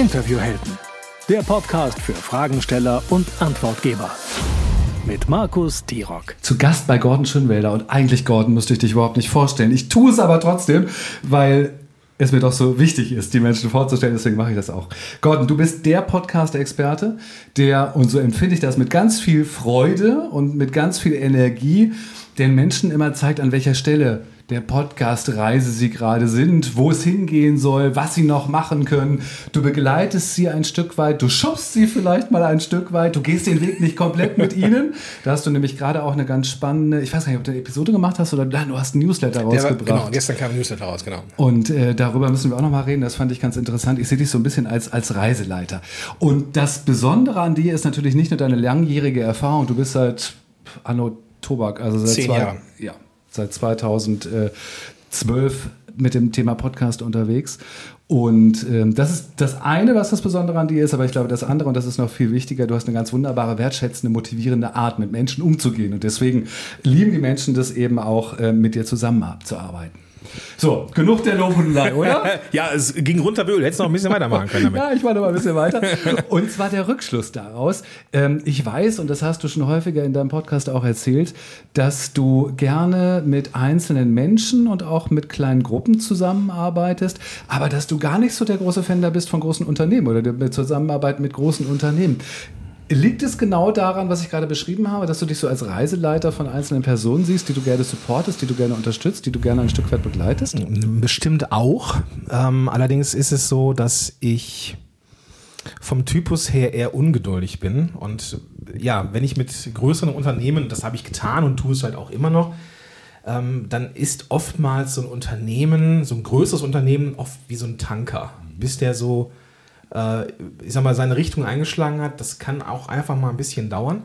Interviewhelden, der Podcast für Fragensteller und Antwortgeber. Mit Markus Tirock. Zu Gast bei Gordon Schönwälder und eigentlich, Gordon, musste ich dich überhaupt nicht vorstellen. Ich tue es aber trotzdem, weil es mir doch so wichtig ist, die Menschen vorzustellen, deswegen mache ich das auch. Gordon, du bist der Podcast-Experte, der, und so empfinde ich das, mit ganz viel Freude und mit ganz viel Energie den Menschen immer zeigt, an welcher Stelle der Podcast-Reise sie gerade sind, wo es hingehen soll, was sie noch machen können. Du begleitest sie ein Stück weit, du schubst sie vielleicht mal ein Stück weit, du gehst den Weg nicht komplett mit ihnen. Da hast du nämlich gerade auch eine ganz spannende, ich weiß gar nicht, ob du eine Episode gemacht hast oder nein, du hast einen Newsletter rausgebracht. War, genau, gestern kam ein Newsletter raus, genau. Und äh, darüber müssen wir auch noch mal reden, das fand ich ganz interessant. Ich sehe dich so ein bisschen als, als Reiseleiter. Und das Besondere an dir ist natürlich nicht nur deine langjährige Erfahrung, du bist seit Anno Tobak, also seit Zehn zwei, Jahren. Ja, seit 2012 mit dem Thema Podcast unterwegs. Und ähm, das ist das eine, was das Besondere an dir ist, aber ich glaube, das andere, und das ist noch viel wichtiger, du hast eine ganz wunderbare, wertschätzende, motivierende Art, mit Menschen umzugehen. Und deswegen lieben die Menschen das eben auch, äh, mit dir zusammenzuarbeiten. So, genug der Lobhudelei, oder? ja, es ging runter wie Öl. Hättest noch ein bisschen weitermachen können damit. ja, ich mache noch mal ein bisschen weiter. Und zwar der Rückschluss daraus. Ähm, ich weiß, und das hast du schon häufiger in deinem Podcast auch erzählt, dass du gerne mit einzelnen Menschen und auch mit kleinen Gruppen zusammenarbeitest, aber dass du gar nicht so der große Fan da bist von großen Unternehmen oder der Zusammenarbeit mit großen Unternehmen. Liegt es genau daran, was ich gerade beschrieben habe, dass du dich so als Reiseleiter von einzelnen Personen siehst, die du gerne supportest, die du gerne unterstützt, die du gerne ein Stück weit begleitest? Bestimmt auch. Ähm, allerdings ist es so, dass ich vom Typus her eher ungeduldig bin. Und ja, wenn ich mit größeren Unternehmen, das habe ich getan und tue es halt auch immer noch, ähm, dann ist oftmals so ein Unternehmen, so ein größeres Unternehmen, oft wie so ein Tanker. Bis der so äh, ich sag mal, seine Richtung eingeschlagen hat, das kann auch einfach mal ein bisschen dauern.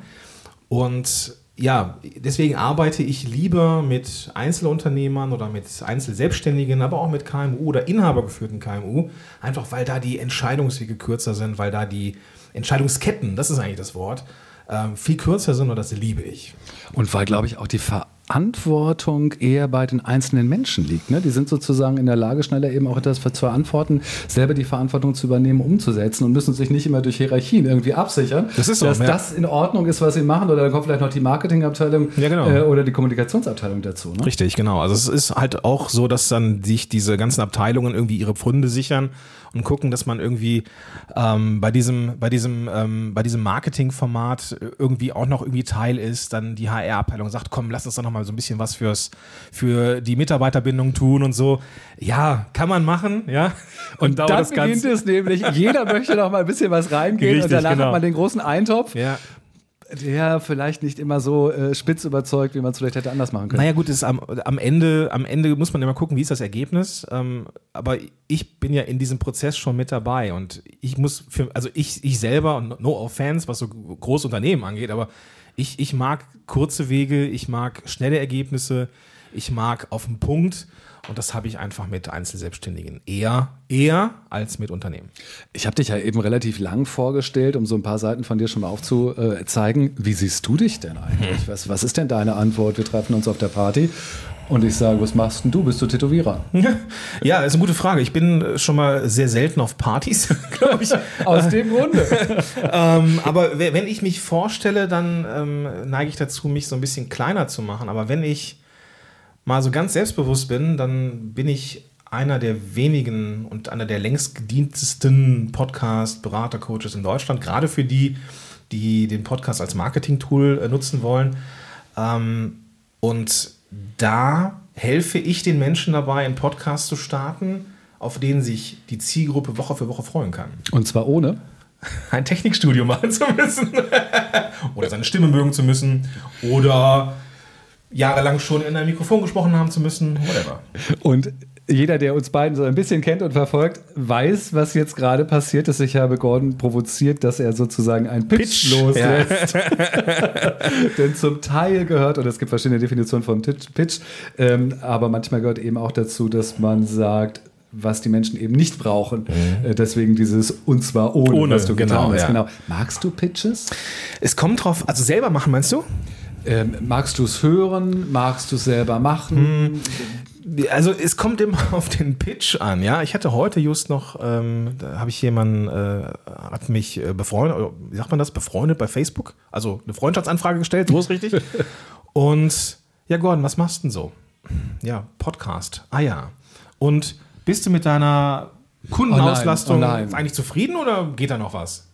Und ja, deswegen arbeite ich lieber mit Einzelunternehmern oder mit Einzelselbstständigen, aber auch mit KMU oder inhabergeführten KMU, einfach weil da die Entscheidungswege kürzer sind, weil da die Entscheidungsketten, das ist eigentlich das Wort, ähm, viel kürzer sind und das liebe ich. Und weil, glaube ich, auch die Verantwortung eher bei den einzelnen Menschen liegt. Ne? Die sind sozusagen in der Lage, schneller eben auch etwas zu verantworten, selber die Verantwortung zu übernehmen, umzusetzen und müssen sich nicht immer durch Hierarchien irgendwie absichern, das ist so, dass ja. das in Ordnung ist, was sie machen. Oder dann kommt vielleicht noch die Marketingabteilung Ja, genau. äh, oder die Kommunikationsabteilung dazu. Ne? Richtig, genau. Also es ist halt auch so, dass dann sich diese ganzen Abteilungen irgendwie ihre Pfunde sichern und gucken, dass man irgendwie ähm, bei diesem, bei diesem, ähm, bei diesem Marketingformat irgendwie auch noch irgendwie Teil ist. Dann die HR-Abteilung sagt, komm, lass uns doch noch mal so ein bisschen was fürs, für die Mitarbeiterbindung tun und so. Ja, kann man machen, ja. Und, dauert dann das beginnt Ganze- es nämlich, jeder möchte noch mal ein bisschen was reingehen und Richtig, danach genau. hat man den großen Eintopf, Ja. Der vielleicht nicht immer so äh, spitz überzeugt, wie man es vielleicht hätte anders machen können. Naja gut, ist am, am, Ende, am Ende muss man immer gucken, wie ist das Ergebnis. Ähm, aber ich bin ja in diesem Prozess schon mit dabei und ich muss für, also ich, ich selber, und no offense, was so große Unternehmen angeht, aber ich, ich mag kurze Wege, ich mag schnelle Ergebnisse, ich mag auf den Punkt und das habe ich einfach mit Einzelselbstständigen eher, eher als mit Unternehmen. Ich habe dich ja eben relativ lang vorgestellt, um so ein paar Seiten von dir schon mal aufzuzeigen. Wie siehst du dich denn eigentlich? Was, was ist denn deine Antwort? Wir treffen uns auf der Party und ich sage, was machst denn du? Bist du Tätowierer? Ja, ist eine gute Frage. Ich bin äh, schon mal sehr selten auf Partys, glaube ich. Aus dem Grunde. ähm, aber we- wenn ich mich vorstelle, dann ähm, neige ich dazu, mich so ein bisschen kleiner zu machen. Aber wenn ich mal so ganz selbstbewusst bin, dann bin ich einer der wenigen und einer der längst gedientesten Podcast-Berater-Coaches in Deutschland, gerade für die, die den Podcast als Marketing-Tool äh, nutzen wollen. Ähm, und da helfe ich den Menschen dabei, einen Podcast zu starten, auf den sich die Zielgruppe Woche für Woche freuen kann Und zwar ohne. ein Technikstudio machen zu müssen oder seine Stimme mögen zu müssen oder jahrelang schon in einem Mikrofon gesprochen haben zu müssen, whatever. Und jeder, der uns beiden so ein bisschen kennt und verfolgt, weiß, was jetzt gerade passiert ist. Ich habe Gordon provoziert, dass er sozusagen einen Pitch, Pitch, loslässt. Denn zum Teil gehört, und es gibt verschiedene Definitionen von Pitch, ähm, aber manchmal gehört eben auch dazu, dass man sagt, was die Menschen eben nicht brauchen. Äh, deswegen dieses und zwar ohne, Mhm. Ohne, was du getan genau, hast. ja. Genau. Magst du Pitches? Es kommt drauf, also selber machen, meinst du? Ähm, magst du es hören? Magst du es selber machen? Also es kommt immer auf den Pitch an, ja. Ich hatte heute just noch, ähm, da habe ich jemanden, äh, hat mich äh, befreundet, wie sagt man das, befreundet bei Facebook, also eine Freundschaftsanfrage gestellt, so ist richtig. Und ja, Gordon, was machst du denn so? Ja, Podcast. Ah ja. Und bist du mit deiner Kundenauslastung Oh nein, oh nein. eigentlich zufrieden oder geht da noch was?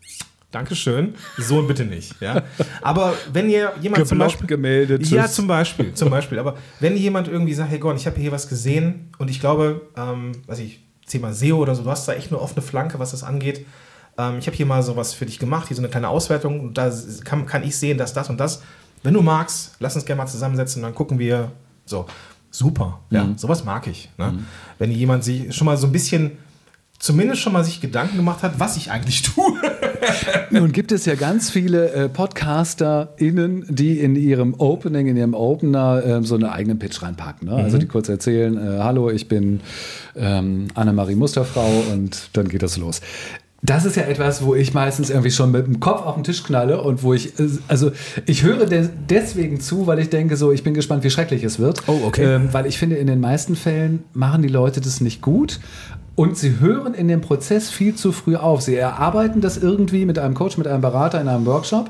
Dankeschön. So bitte nicht. Ja. Aber wenn ihr jemand zum Geblockt, Beispiel gemeldet, ja, zum Beispiel, zum Beispiel. Aber wenn jemand irgendwie sagt, hey Gordon, ich habe hier was gesehen und ich glaube, ähm, weiß ich, Thema SEO oder so, du hast da echt eine offene Flanke, was das angeht. Ähm, ich habe hier mal sowas für dich gemacht, hier so eine kleine Auswertung und da kann, kann ich sehen, dass das und das. Wenn du magst, lass uns gerne mal zusammensetzen und dann gucken wir. So, super. Ja, sowas mag ich. Ne? Wenn jemand sich schon mal so ein bisschen, zumindest schon mal sich Gedanken gemacht hat, was ich eigentlich tue. Nun gibt es ja ganz viele äh, PodcasterInnen, die in ihrem Opening, in ihrem Opener ähm, so einen eigenen Pitch reinpacken. Ne? Also die kurz erzählen, äh, hallo, ich bin ähm, Annemarie Musterfrau und dann geht das los. Das ist ja etwas, wo ich meistens irgendwie schon mit dem Kopf auf den Tisch knalle und wo ich, äh, also ich höre de deswegen zu, weil ich denke so, ich bin gespannt, wie schrecklich es wird. Oh, okay. Ähm, weil ich finde, in den meisten Fällen machen die Leute das nicht gut. Und sie hören in dem Prozess viel zu früh auf. Sie erarbeiten das irgendwie mit einem Coach, mit einem Berater in einem Workshop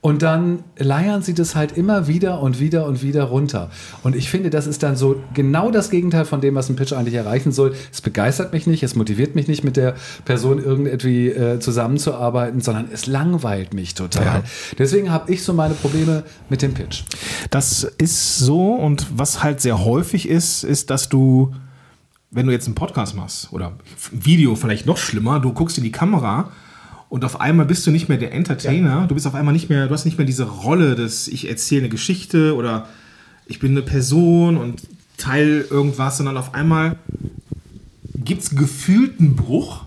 und dann leiern sie das halt immer wieder und wieder und wieder runter. Und ich finde, das ist dann so genau das Gegenteil von dem, was ein Pitch eigentlich erreichen soll. Es begeistert mich nicht, es motiviert mich nicht, mit der Person irgendwie äh, zusammenzuarbeiten, sondern es langweilt mich total. Ja. Deswegen habe ich so meine Probleme mit dem Pitch. Das ist so und was halt sehr häufig ist, ist, dass du, wenn du jetzt einen Podcast machst oder ein Video vielleicht noch schlimmer, du guckst in die Kamera und auf einmal bist du nicht mehr der Entertainer, du bist auf einmal nicht mehr, du hast nicht mehr diese Rolle, dass ich erzähle eine Geschichte oder ich bin eine Person und teile irgendwas, sondern auf einmal gibt es gefühlten Bruch.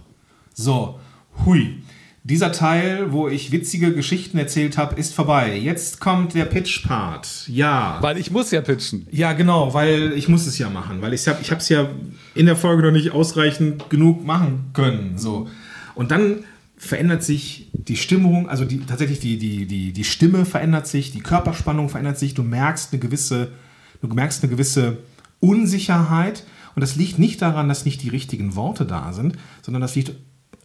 So, hui. Dieser Teil, wo ich witzige Geschichten erzählt habe, ist vorbei. Jetzt kommt der Pitch-Part. Ja. Weil ich muss ja pitchen. Ja, genau, weil ich muss es ja machen, weil ich habe ich es ja in der Folge noch nicht ausreichend genug machen können. So. Und dann verändert sich die Stimmung, also die, tatsächlich die, die, die, die Stimme verändert sich, die Körperspannung verändert sich, du merkst eine gewisse, du merkst eine gewisse Unsicherheit. Und das liegt nicht daran, dass nicht die richtigen Worte da sind, sondern das liegt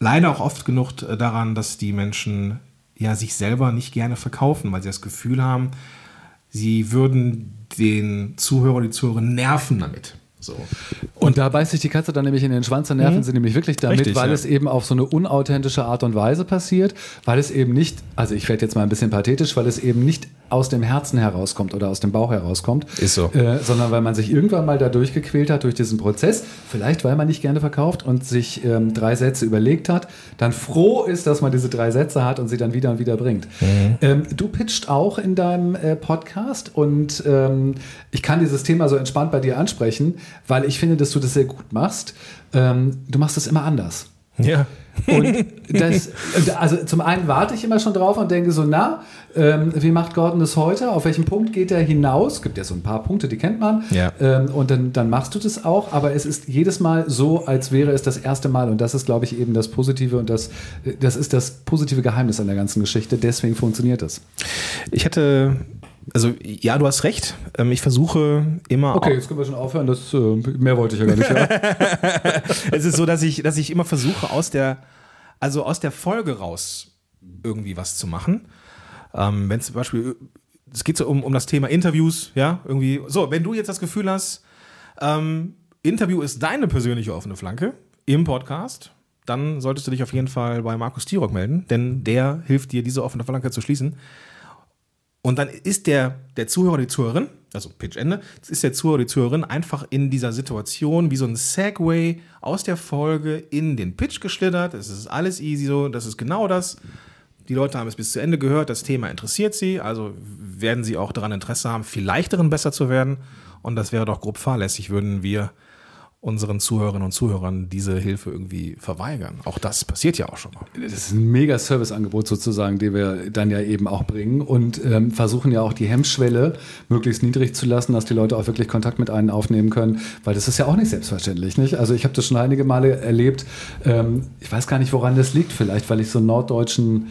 leider auch oft genug äh, daran, dass die Menschen ja sich selber nicht gerne verkaufen, weil sie das Gefühl haben, sie würden den Zuhörer, die Zuhörerin nerven damit. So. Und da beißt sich die Katze dann nämlich in den Schwanz, dann nerven sie nämlich wirklich damit, Richtig, weil ja. es eben auf so eine unauthentische Art und Weise passiert, weil es eben nicht, also ich werde jetzt mal ein bisschen pathetisch, weil es eben nicht aus dem Herzen herauskommt oder aus dem Bauch herauskommt, Ist so. äh, sondern weil man sich irgendwann mal da durchgequält hat durch diesen Prozess, vielleicht weil man nicht gerne verkauft und sich ähm, drei Sätze überlegt hat, dann froh ist, dass man diese drei Sätze hat und sie dann wieder und wieder bringt. Ähm, du pitcht auch in deinem äh, Podcast und ähm, ich kann dieses Thema so entspannt bei dir ansprechen, weil ich finde, dass du das sehr gut machst. Ähm, du machst es immer anders. Ja. Und das, also zum einen warte ich immer schon drauf und denke so, na, ähm, wie macht Gordon das heute? Auf welchen Punkt geht er hinaus? Es gibt ja so ein paar Punkte, die kennt man. Ja. Ähm, und dann, dann machst du das auch, aber es ist jedes Mal so, als wäre es das erste Mal. Und das ist, glaube ich, eben das Positive und das, das ist das positive Geheimnis an der ganzen Geschichte. Deswegen funktioniert es. Ich hatte, also ja, du hast recht. Ähm, Ich versuche immer. Okay, jetzt können wir schon aufhören. Das, äh, mehr wollte ich ja gar nicht. Ja. es ist so, dass ich, dass ich immer versuche, aus der, also aus der Folge raus irgendwie was zu machen. Ähm, wenn zum Beispiel, es geht so um, um das Thema Interviews, ja, irgendwie. So, wenn du jetzt das Gefühl hast, ähm, Interview ist deine persönliche offene Flanke im Podcast, dann solltest du dich auf jeden Fall bei Markus Tirock melden, denn der hilft dir, diese offene Flanke zu schließen. Und dann ist der, der Zuhörer, die Zuhörerin, also Pitchende, ist der Zuhörer, die Zuhörerin einfach in dieser Situation wie so ein Segway aus der Folge in den Pitch geschlittert. Es ist alles easy so, das ist genau das. Die Leute haben es bis zu Ende gehört, das Thema interessiert sie, also werden sie auch daran Interesse haben, vielleicht darin besser zu werden. Und das wäre doch grob fahrlässig, würden wir unseren Zuhörerinnen und Zuhörern diese Hilfe irgendwie verweigern. Auch das passiert ja auch schon mal. Das ist ein mega Serviceangebot sozusagen, den wir dann ja eben auch bringen und ähm, versuchen ja auch die Hemmschwelle möglichst niedrig zu lassen, dass die Leute auch wirklich Kontakt mit einem aufnehmen können, weil das ist ja auch nicht selbstverständlich. Nicht? Also ich habe das schon einige Male erlebt. Ähm, ich weiß gar nicht, woran das liegt. Vielleicht, weil ich so einen norddeutschen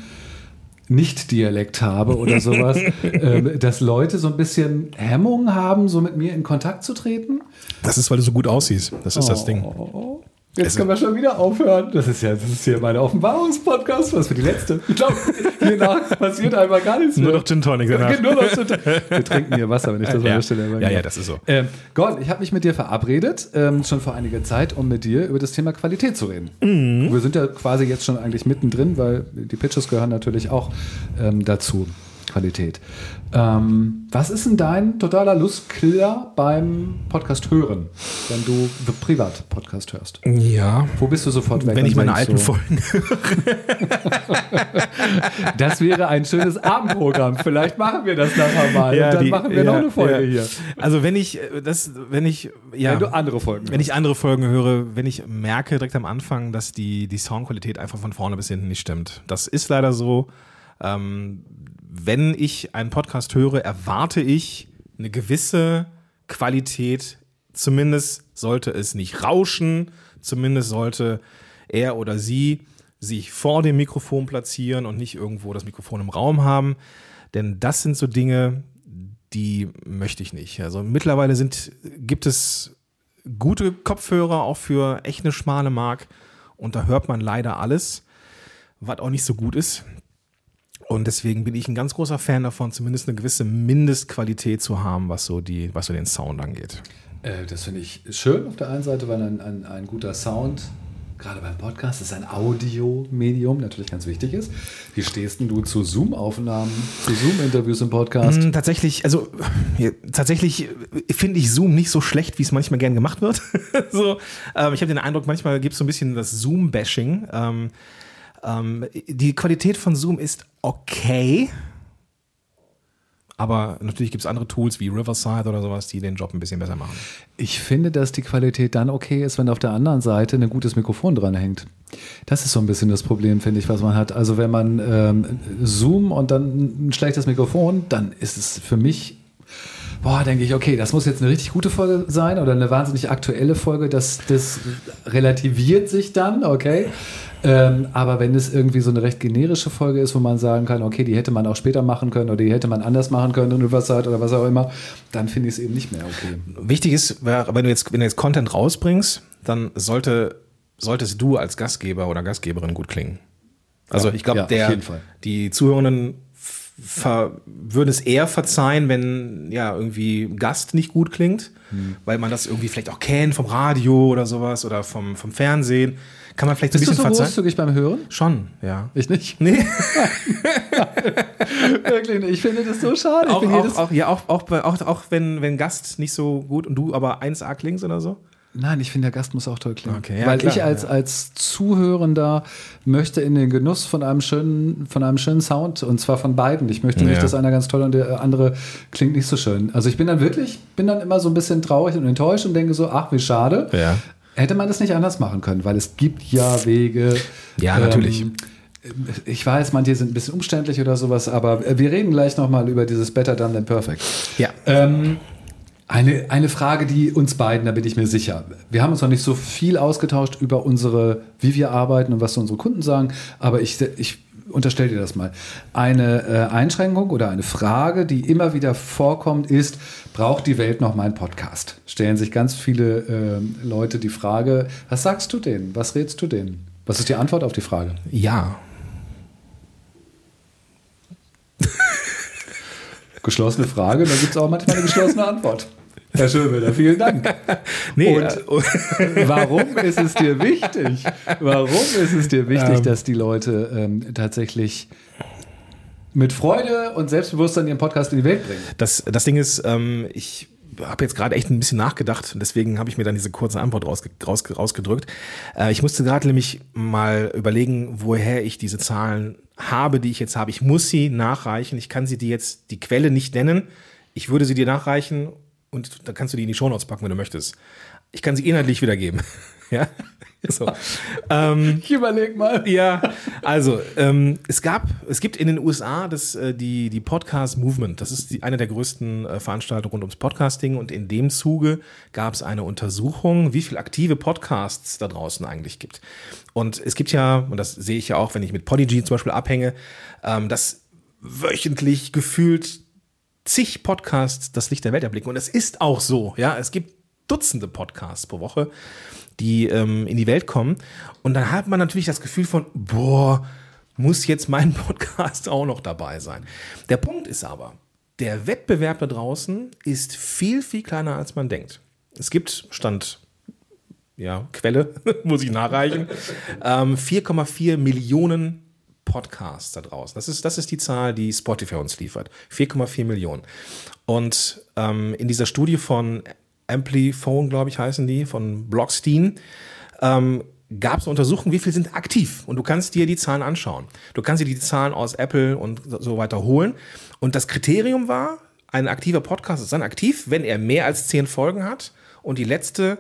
Nicht-Dialekt habe oder sowas, ähm, dass Leute so ein bisschen Hemmung haben, so mit mir in Kontakt zu treten. Das ist, weil du so gut aussiehst. Das ist das Ding. Jetzt können wir schon wieder aufhören. Das ist ja, das ist hier mein Offenbarungspodcast. Was für die letzte. Ich glaube, hiernach passiert einfach gar nichts Nur mehr. noch Gin Tonic danach. Nur noch Gin Tonic. Wir trinken hier Wasser, wenn ich das Ja. an der Stelle erwähne. Ja, ja, das ist so. Ähm, Gordon, ich habe mich mit dir verabredet, ähm, schon vor einiger Zeit, um mit dir über das Thema Qualität zu reden. Mhm. Wir sind ja quasi jetzt schon eigentlich mittendrin, weil die Pitches gehören natürlich auch ähm, dazu. Qualität. Ähm, was ist denn dein totaler Lustkiller beim Podcast hören, wenn du privat Podcast hörst? Ja. Wo bist du sofort weg? Wenn ich meine alten so, Folgen. Das wäre ein schönes Abendprogramm. Vielleicht machen wir das nachher mal. und dann die- machen wir noch ja, eine Folge ja. hier. Also wenn ich äh, das, wenn ich, ja, Wenn du andere Folgen wenn ich andere Folgen höre, wenn ich merke direkt am Anfang, dass die, die Soundqualität einfach von vorne bis hinten nicht stimmt. Das ist leider so. Ähm, wenn ich einen Podcast höre, erwarte ich eine gewisse Qualität. Zumindest sollte es nicht rauschen. Zumindest sollte er oder sie sich vor dem Mikrofon platzieren und nicht irgendwo das Mikrofon im Raum haben. Denn das sind so Dinge, die möchte ich nicht. Also mittlerweile sind, gibt es gute Kopfhörer auch für echt eine schmale Mark und da hört man leider alles, was auch nicht so gut ist. Und deswegen bin ich ein ganz großer Fan davon, zumindest eine gewisse Mindestqualität zu haben, was so, die, was so den Sound angeht. Äh, das finde ich schön auf der einen Seite, weil ein, ein, ein guter Sound, gerade beim Podcast, ist ein Audiomedium, natürlich ganz wichtig ist. Wie stehst denn du zu Zoom-Aufnahmen, zu Zoom-Interviews im Podcast? Mm, Tatsächlich, also ja, tatsächlich finde ich Zoom nicht so schlecht, wie es manchmal gern gemacht wird. so, ähm, ich habe den Eindruck, manchmal gibt es so ein bisschen das Zoom-Bashing. Ähm, ähm, die Qualität von Zoom ist okay. Aber natürlich gibt es andere Tools wie Riverside oder sowas, die den Job ein bisschen besser machen. Ich finde, dass die Qualität dann okay ist, wenn auf der anderen Seite ein gutes Mikrofon dran hängt. Das ist so ein bisschen das Problem, finde ich, was man hat. Also wenn man ähm, Zoom und dann ein schlechtes Mikrofon, dann ist es für mich, boah, denke ich, okay, das muss jetzt eine richtig gute Folge sein oder eine wahnsinnig aktuelle Folge. Das, das relativiert sich dann, okay. Ähm, aber wenn es irgendwie so eine recht generische Folge ist, wo man sagen kann, okay, die hätte man auch später machen können oder die hätte man anders machen können in Riverside oder was auch immer, dann finde ich es eben nicht mehr okay. Wichtig ist, wenn du jetzt, wenn du jetzt Content rausbringst, dann sollte, solltest du als Gastgeber oder Gastgeberin gut klingen. Also Ja, ich glaube, ja, der die Zuhörenden würden es eher verzeihen, wenn ja irgendwie Gast nicht gut klingt, Hm. weil man das irgendwie vielleicht auch kennt vom Radio oder sowas oder vom, vom Fernsehen. Kann man vielleicht so ein Bist du bisschen so verzeihen? großzügig beim Hören? Schon, ja. Ich nicht. Nee, Wirklich nicht. Ich finde das so schade. Auch, auch, auch, ja, auch, auch, auch, auch wenn, wenn Gast nicht so gut und du aber 1A klingst oder so. Nein, ich finde, der Gast muss auch toll klingen. Okay, ja, Weil klar, ich als, ja. als Zuhörender möchte in den Genuss von einem schönen, von einem schönen Sound und zwar von beiden. Ich möchte nicht, Ja. dass einer ganz toll und der andere klingt nicht so schön. Also ich bin dann wirklich, bin dann immer so ein bisschen traurig und enttäuscht und denke so, ach, wie schade. Ja. Hätte man das nicht anders machen können, weil es gibt ja Wege. Ja, natürlich. ich weiß, manche sind ein bisschen umständlich oder sowas, aber wir reden gleich nochmal über dieses Better Done Than Perfect. Ja. Ähm, eine, eine Frage, die uns beiden, da bin ich mir sicher. Wir haben uns noch nicht so viel ausgetauscht über unsere, wie wir arbeiten und was unsere Kunden sagen, aber ich, ich unterstelle dir das mal. Eine äh, Einschränkung oder eine Frage, die immer wieder vorkommt, ist, braucht die Welt noch meinen Podcast? Stellen sich ganz viele ähm, Leute die Frage, was sagst du denen? Was rätst du denen? Was ist die Antwort auf die Frage? Ja. Geschlossene Frage, da gibt es auch manchmal eine geschlossene Antwort. Herr Schönwälder, vielen Dank. Nee, Und äh, warum ist es dir wichtig? Warum ist es dir wichtig, Ähm. dass die Leute ähm, tatsächlich mit Freude und Selbstbewusstsein ihren Podcast in die Welt bringen? Das, das Ding ist, ähm, ich habe jetzt gerade echt ein bisschen nachgedacht und deswegen habe ich mir dann diese kurze Antwort rausge raus rausgedrückt. Äh, ich musste gerade nämlich mal überlegen, woher ich diese Zahlen habe, die ich jetzt habe. Ich muss sie nachreichen. Ich kann sie dir jetzt die Quelle nicht nennen. Ich würde sie dir nachreichen und dann kannst du die in die Shownotes packen, wenn du möchtest. Ich kann sie inhaltlich wiedergeben. ja? So. ähm, Ich überleg mal. ja, also ähm, es gab, es gibt in den USA das, äh, die, die Podcast Movement. Das ist die, eine der größten äh, Veranstaltungen rund ums Podcasting und in dem Zuge gab es eine Untersuchung, wie viele aktive Podcasts da draußen eigentlich gibt. Und es gibt ja, und das sehe ich ja auch, wenn ich mit Podigy zum Beispiel abhänge, ähm, dass wöchentlich gefühlt zig Podcasts das Licht der Welt erblicken. Und es ist auch so, ja, es gibt Dutzende Podcasts pro Woche, die ähm, in die Welt kommen. Und dann hat man natürlich das Gefühl von, boah, muss jetzt mein Podcast auch noch dabei sein. Der Punkt ist aber, der Wettbewerb da draußen ist viel, viel kleiner, als man denkt. Es gibt Stand, ja, Quelle, muss ich nachreichen, ähm, 4,4 Millionen Podcasts da draußen. Das ist, das ist die Zahl, die Spotify uns liefert. 4,4 Millionen. Und ähm, in dieser Studie von Amplifone, glaube ich, heißen die, von Blockstein, ähm, gab es eine Untersuchung, wie viel sind aktiv. Und du kannst dir die Zahlen anschauen. Du kannst dir die Zahlen aus Apple und so weiter holen. Und das Kriterium war, ein aktiver Podcast ist dann aktiv, wenn er mehr als zehn Folgen hat. Und die letzte,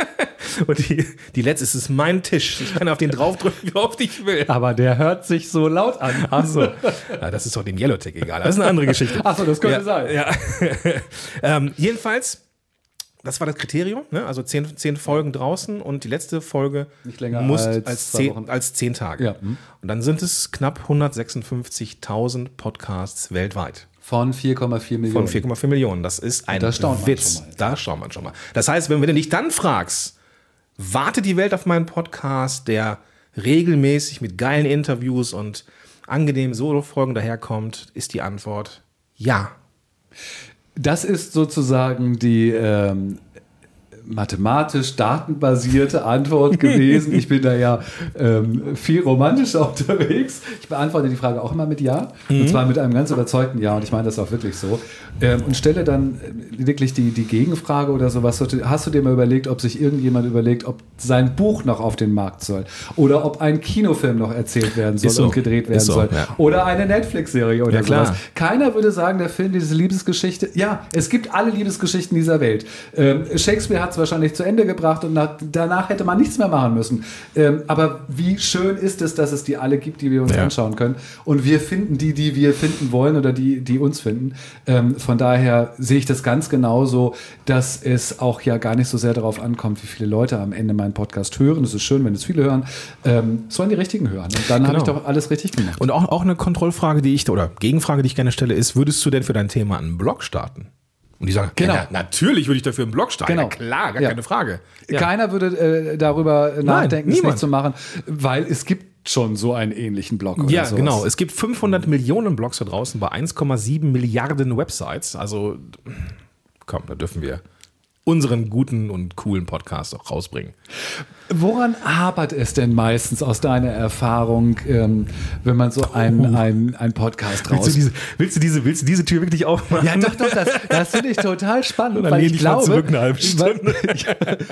und die, die letzte, es ist mein Tisch. Ich kann auf den draufdrücken, wie oft ich will. Aber der hört sich so laut an. Ach so. Ja, das ist doch dem Yellowtech egal. Das ist eine andere Geschichte. Ach so, das könnte ja, sein. Ja. ähm, jedenfalls, das war das Kriterium. Ne? Also zehn, zehn Folgen draußen und die letzte Folge Nicht länger muss als als, zehn, als zehn Tage. Ja. Hm. Und dann sind es knapp 156.000 Podcasts weltweit. Von 4,4 Millionen. Von 4,4 Millionen. Das ist ein da Witz. Da staunt man schon mal. Das heißt, wenn, wenn du dich dann fragst, wartet die Welt auf meinen Podcast, der regelmäßig mit geilen Interviews und angenehmen Solo-Folgen daherkommt, ist die Antwort ja. Das ist sozusagen die ähm, mathematisch datenbasierte Antwort gewesen. Ich bin da ja ähm, viel romantischer unterwegs. Ich beantworte die Frage auch immer mit Ja. Und zwar mit einem ganz überzeugten Ja. Und ich meine das auch wirklich so. Ähm, und stelle dann äh, wirklich die, die Gegenfrage oder sowas. Hast du dir mal überlegt, ob sich irgendjemand überlegt, ob sein Buch noch auf den Markt soll? Oder ob ein Kinofilm noch erzählt werden soll so. und gedreht werden so, soll? ja. Oder eine Netflix-Serie oder Ja, klar. sowas. Keiner würde sagen, der Film, diese Liebesgeschichte, ja, es gibt alle Liebesgeschichten dieser Welt. Ähm, Shakespeare hat es wahrscheinlich zu Ende gebracht und nach, danach hätte man nichts mehr machen müssen. Ähm, aber wie schön ist es, dass es die alle gibt, die wir uns Ja. anschauen können. Und wir finden die, die wir finden wollen oder die, die uns finden. Ähm, von daher sehe ich das ganz genauso, dass es auch ja gar nicht so sehr darauf ankommt, wie viele Leute am Ende meinen Podcast hören. Es ist schön, wenn es viele hören. Ähm, sollen die richtigen hören. Und dann habe ich Genau. doch alles richtig gemacht. Und auch, auch eine Kontrollfrage, die ich, oder Gegenfrage, die ich gerne stelle, ist, würdest du denn für dein Thema einen Blog starten? Und die sagen, Genau. ja, na, natürlich würde ich dafür einen Blog starten. Genau. Ja, klar, gar Ja. keine Frage. Keiner würde äh, darüber nachdenken, es niemand. nicht zu machen, weil es gibt schon so einen ähnlichen Blog. Oder Ja, sowas. genau. Es gibt 500 Millionen Blogs da draußen bei 1,7 Milliarden Websites. Also, komm, da dürfen wir unseren guten und coolen Podcast auch rausbringen. Woran hapert es denn meistens aus deiner Erfahrung, ähm, wenn man so einen, einen, einen Podcast Willst du, raus... diese, willst, du diese, willst du diese Tür wirklich aufmachen? Ja, doch, doch, das, das finde ich total spannend. Dann weil ich mal glaube, zurück eine halbe Stunde.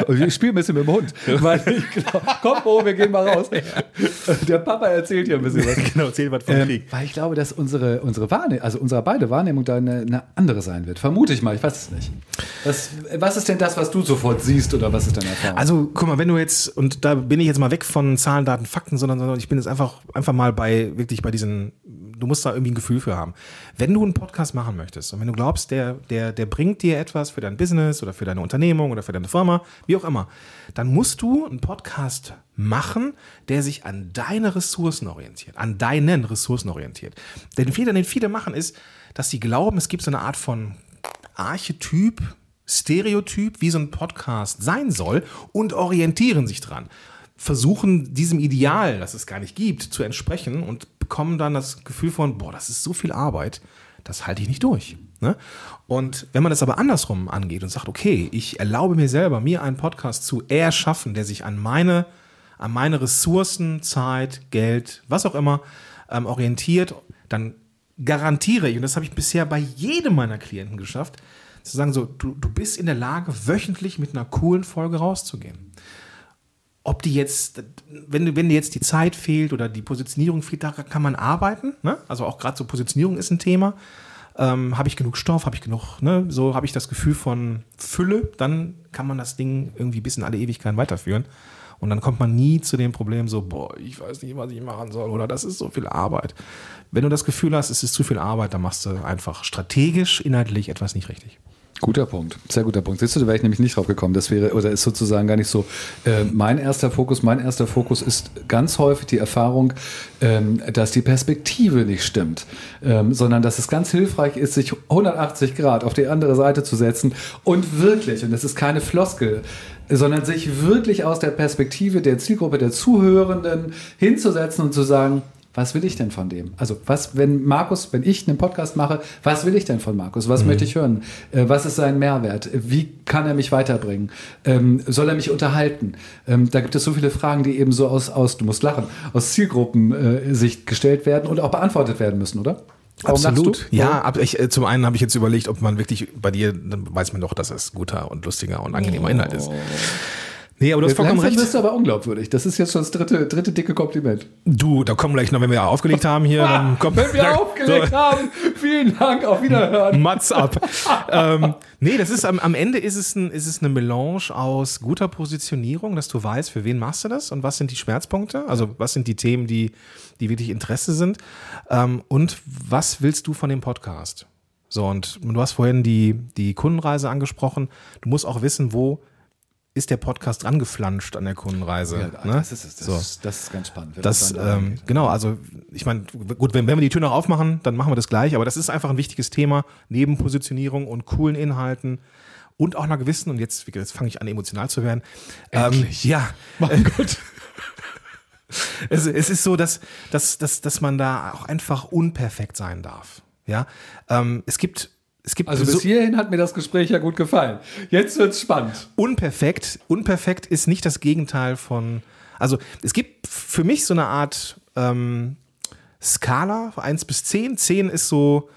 Weil, ich spiele ein bisschen mit dem Hund. Weil ich glaube, komm, Bo, wir gehen mal raus. Der Papa erzählt hier ein bisschen was. genau, erzähl was vom Ähm, Krieg. weil ich glaube, dass unsere, unsere Wahrnehmung, also unsere beide Wahrnehmung da eine, eine andere sein wird. Vermute ich mal, ich weiß es nicht. Was, was ist denn das, was du sofort siehst oder was ist deine Erfahrung? Also, guck mal, wenn du jetzt, und da bin ich jetzt mal weg von Zahlen, Daten, Fakten, sondern, sondern ich bin jetzt einfach, einfach mal bei, wirklich bei diesen, du musst da irgendwie ein Gefühl für haben. Wenn du einen Podcast machen möchtest und wenn du glaubst, der, der, der bringt dir etwas für dein Business oder für deine Unternehmung oder für deine Firma, wie auch immer, dann musst du einen Podcast machen, der sich an deine Ressourcen orientiert, an deinen Ressourcen orientiert. Denn Fehler, den viele machen, ist, dass sie glauben, es gibt so eine Art von Archetyp, Stereotyp, wie so ein Podcast sein soll und orientieren sich dran. Versuchen diesem Ideal, das es gar nicht gibt, zu entsprechen und bekommen dann das Gefühl von, boah, das ist so viel Arbeit, das halte ich nicht durch. Ne? Und wenn man das aber andersrum angeht und sagt, okay, ich erlaube mir selber, mir einen Podcast zu erschaffen, der sich an meine, an meine Ressourcen, Zeit, Geld, was auch immer, ähm, orientiert, dann garantiere ich, und das habe ich bisher bei jedem meiner Klienten geschafft, zu sagen, so, du, du bist in der Lage, wöchentlich mit einer coolen Folge rauszugehen. Ob die jetzt, wenn, wenn dir jetzt die Zeit fehlt oder die Positionierung fehlt, da kann man arbeiten. Ne? Also auch gerade so Positionierung ist ein Thema. Ähm, habe ich genug Stoff, habe ich genug, ne? so habe ich das Gefühl von Fülle, dann kann man das Ding irgendwie bis in alle Ewigkeiten weiterführen. Und dann kommt man nie zu dem Problem so, boah, ich weiß nicht, was ich machen soll oder das ist so viel Arbeit. Wenn du das Gefühl hast, es ist zu viel Arbeit, dann machst du einfach strategisch, inhaltlich etwas nicht richtig. Guter Punkt, sehr guter Punkt. Siehst du, da wäre ich nämlich nicht drauf gekommen. Das wäre oder ist sozusagen gar nicht so. Äh, mein erster Fokus, mein erster Fokus ist ganz häufig die Erfahrung, ähm, dass die Perspektive nicht stimmt, ähm, sondern dass es ganz hilfreich ist, sich 180 Grad auf die andere Seite zu setzen und wirklich, und das ist keine Floskel, sondern sich wirklich aus der Perspektive der Zielgruppe der Zuhörenden hinzusetzen und zu sagen, was will ich denn von dem? Also, was, wenn Markus, wenn ich einen Podcast mache, was will ich denn von Markus? Was mhm. möchte ich hören? Äh, was ist sein Mehrwert? Wie kann er mich weiterbringen? Ähm, soll er mich unterhalten? Ähm, da gibt es so viele Fragen, die eben so aus, aus du musst lachen, aus Zielgruppensicht gestellt werden und auch beantwortet werden müssen, oder? Warum Absolut. Ja, ab, ich, äh, zum einen habe ich jetzt überlegt, ob man wirklich bei dir, dann weiß man doch, dass es guter und lustiger und angenehmer Inhalt ist. Nee, aber du hast vollkommen recht. bist du aber unglaubwürdig. Das ist jetzt schon das dritte, dritte dicke Kompliment. Du, da kommen gleich noch, wenn wir aufgelegt haben hier, dann kommt. Wenn wir da, aufgelegt so. haben, vielen Dank, auf Wiederhören. Mats ab. ähm, nee, das ist am, am Ende ist es, ein, ist es eine Melange aus guter Positionierung, dass du weißt, für wen machst du das und was sind die Schmerzpunkte, also was sind die Themen, die, die wirklich Interesse sind ähm, und was willst du von dem Podcast? So, und du hast vorhin die, die Kundenreise angesprochen. Du musst auch wissen, wo ist der Podcast dran geflanscht an der Kundenreise. Ja, ne? das, ist, das, so. ist, das ist ganz spannend. Das, ähm, genau, also ich meine, gut, wenn, wenn wir die Tür noch aufmachen, dann machen wir das gleich, aber das ist einfach ein wichtiges Thema, neben Positionierung und coolen Inhalten und auch einer gewissen, und jetzt, jetzt fange ich an, emotional zu werden. Ähm, ja, mein Gott. es, es ist so, dass, dass, dass, dass man da auch einfach unperfekt sein darf. Ja, ähm, es gibt es gibt also bis so hierhin hat mir das Gespräch ja gut gefallen. Jetzt wird's spannend. Unperfekt. Unperfekt ist nicht das Gegenteil von. Also es gibt für mich so eine Art ähm, Skala 1 bis 10. 10 ist so,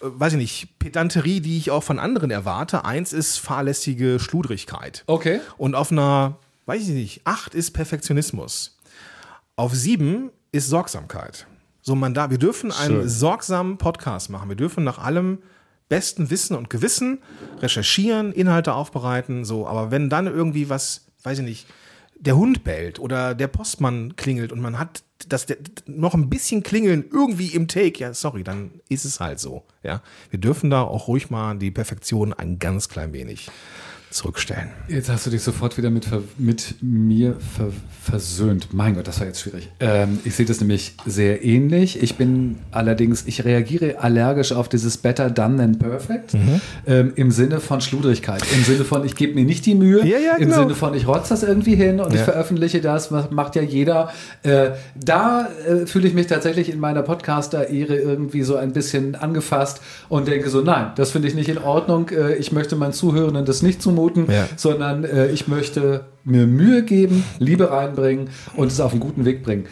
weiß ich nicht, Pedanterie, die ich auch von anderen erwarte. 1 ist fahrlässige Schludrigkeit. Okay. Und auf einer, weiß ich nicht, 8 ist Perfektionismus. Auf 7 ist Sorgsamkeit. So, man da, wir dürfen einen Schön. sorgsamen Podcast machen. Wir dürfen nach allem besten Wissen und Gewissen recherchieren, Inhalte aufbereiten, so. Aber wenn dann irgendwie was, weiß ich nicht, der Hund bellt oder der Postmann klingelt und man hat das noch ein bisschen klingeln irgendwie im Take, ja, sorry, dann ist es halt so. Ja, wir dürfen da auch ruhig mal die Perfektion ein ganz klein wenig zurückstellen. Jetzt hast du dich sofort wieder mit, mit mir ver versöhnt. Mein Gott, das war jetzt schwierig. Ähm, ich sehe das nämlich sehr ähnlich. Ich bin allerdings, ich reagiere allergisch auf dieses Better Done than Perfect mhm. ähm, im Sinne von Schludrigkeit. Im Sinne von, ich gebe mir nicht die Mühe. Ja, ja, Im genau. Sinne von, ich rotze das irgendwie hin und ja. ich veröffentliche das. Macht ja jeder. Äh, da äh, fühle ich mich tatsächlich in meiner Podcaster-Ehre irgendwie so ein bisschen angefasst und denke so, nein, das finde ich nicht in Ordnung. Äh, ich möchte meinen Zuhörenden das nicht zumuten zumuten, ja. sondern äh, ich möchte mir Mühe geben, Liebe reinbringen und es auf einen guten Weg bringen.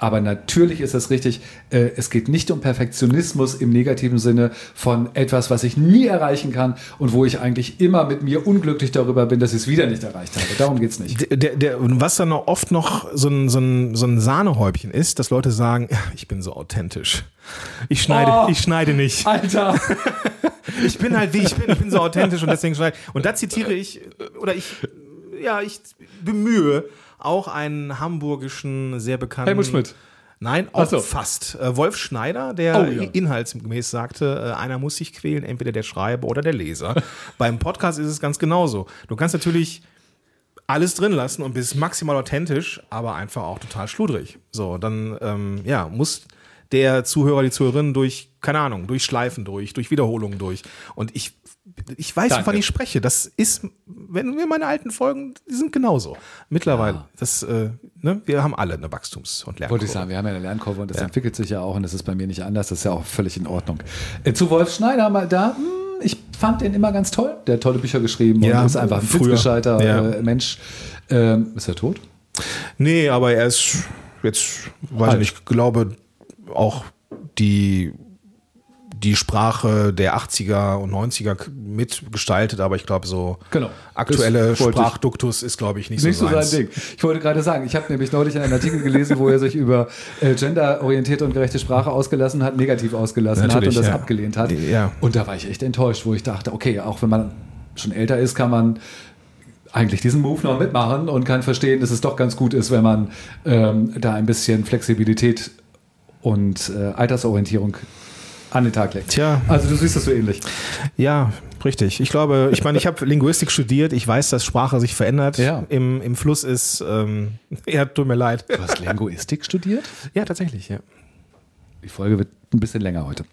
Aber natürlich ist es richtig, äh, es geht nicht um Perfektionismus im negativen Sinne von etwas, was ich nie erreichen kann und wo ich eigentlich immer mit mir unglücklich darüber bin, dass ich es wieder nicht erreicht habe. Darum geht es nicht. Der, der, was dann oft noch so ein, so, ein, so ein Sahnehäubchen ist, dass Leute sagen, ich bin so authentisch. Ich schneide, oh, ich schneide nicht. Alter. ich bin halt wie ich bin, ich bin so authentisch und deswegen schneide ich. Und da zitiere ich, oder ich, ja, ich bemühe auch einen hamburgischen, sehr bekannten. Helmut Schmidt. Nein, auch so. fast. Äh, Wolf Schneider, der oh, ja. inhaltsgemäß sagte, äh, einer muss sich quälen, entweder der Schreiber oder der Leser. Beim Podcast ist es ganz genauso. Du kannst natürlich alles drin lassen und bist maximal authentisch, aber einfach auch total schludrig. So, dann ähm, ja, muss der Zuhörer, die Zuhörerin durch, keine Ahnung, durch Schleifen durch, durch Wiederholungen durch. Und ich ich weiß, Danke. wovon ich spreche. Das ist, wenn wir meine alten Folgen, die sind genauso. Mittlerweile, ja. das, äh, ne, wir haben alle eine Wachstums- und Lernkurve. Wollte ich sagen, wir haben ja eine Lernkurve und das ja. entwickelt sich ja auch und das ist bei mir nicht anders. Das ist ja auch völlig in Ordnung. Äh, zu Wolf Schneider mal da. Hm, ich fand den immer ganz toll. Der hat tolle Bücher geschrieben ja, und ist einfach ein gescheiter äh, Mensch. Ähm, ist er tot? Nee, aber er ist jetzt, weiß ich nicht, ich glaube auch die die Sprache der 80er und 90er mitgestaltet, aber ich glaube, so genau. aktuelle Sprachduktus ist, glaube ich, nicht, nicht so, so sein Ding. Ich wollte gerade sagen, ich habe nämlich neulich einen Artikel gelesen, wo er sich über äh, genderorientierte und gerechte Sprache ausgelassen hat, negativ ausgelassen Natürlich, hat und das ja. abgelehnt hat. Ja. Und da war ich echt enttäuscht, wo ich dachte, okay, auch wenn man schon älter ist, kann man eigentlich diesen Move noch mitmachen und kann verstehen, dass es doch ganz gut ist, wenn man ähm, da ein bisschen Flexibilität und äh, Altersorientierung an den Tag legt. Tja. Also du siehst das so ähnlich. Ja, richtig. Ich glaube, ich meine, ich habe Linguistik studiert. Ich weiß, dass Sprache sich verändert. Ja. Im, Im Fluss ist, ähm, ja, tut mir leid. Du hast Linguistik studiert? Ja, tatsächlich, ja. Die Folge wird ein bisschen länger heute.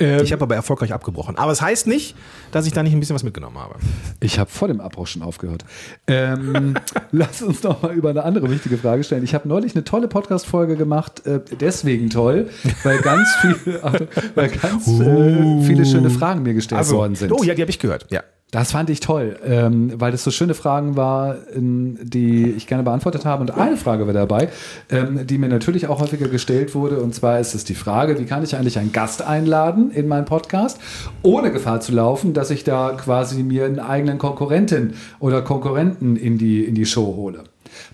Ich habe aber erfolgreich abgebrochen. Aber es heißt nicht, dass ich da nicht ein bisschen was mitgenommen habe. Ich habe vor dem Abbruch schon aufgehört. Ähm, lass uns noch mal über eine andere wichtige Frage stellen. Ich habe neulich eine tolle Podcast-Folge gemacht, äh, deswegen toll, weil ganz, viel, weil ganz äh, viele schöne Fragen mir gestellt worden sind. Oh ja, die habe ich gehört. Ja. Das fand ich toll, ähm, weil das so schöne Fragen war, ähm, die ich gerne beantwortet habe. Und eine Frage war dabei, ähm, die mir natürlich auch häufiger gestellt wurde. Und zwar ist es die Frage, wie kann ich eigentlich einen Gast einladen in meinen Podcast, ohne Gefahr zu laufen, dass ich da quasi mir einen eigenen Konkurrentin oder Konkurrenten in die, in die Show hole.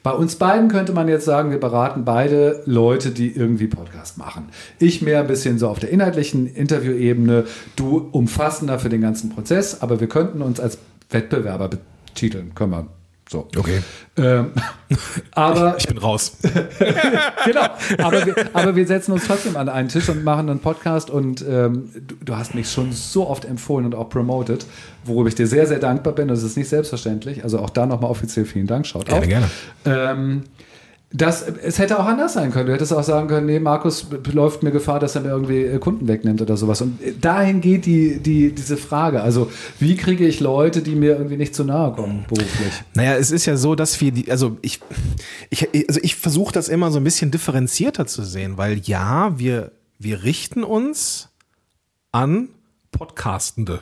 Bei uns beiden könnte man jetzt sagen, wir beraten beide Leute, die irgendwie Podcast machen. Ich mehr ein bisschen so auf der inhaltlichen Interviewebene, du umfassender für den ganzen Prozess, aber wir könnten uns als Wettbewerber betiteln, können wir. So. Okay. Ähm, aber Ich bin raus. genau. Aber wir, aber wir setzen uns trotzdem an einen Tisch und machen einen Podcast und ähm, du, du hast mich schon so oft empfohlen und auch promoted, worüber ich dir sehr, sehr dankbar bin. Das ist nicht selbstverständlich. Also auch da nochmal offiziell vielen Dank. Schaut Gerne, auf. gerne. Ähm, das, es hätte auch anders sein können. Du hättest auch sagen können, nee, Markus läuft mir Gefahr, dass er mir irgendwie äh, Kunden wegnimmt oder sowas. Und äh, dahin geht die, die, diese Frage. Also, wie kriege ich Leute, die mir irgendwie nicht zu nahe kommen, beruflich? Naja, es ist ja so, dass wir die, also ich, ich, also ich versuche das immer so ein bisschen differenzierter zu sehen, weil ja, wir, wir richten uns an Podcastende.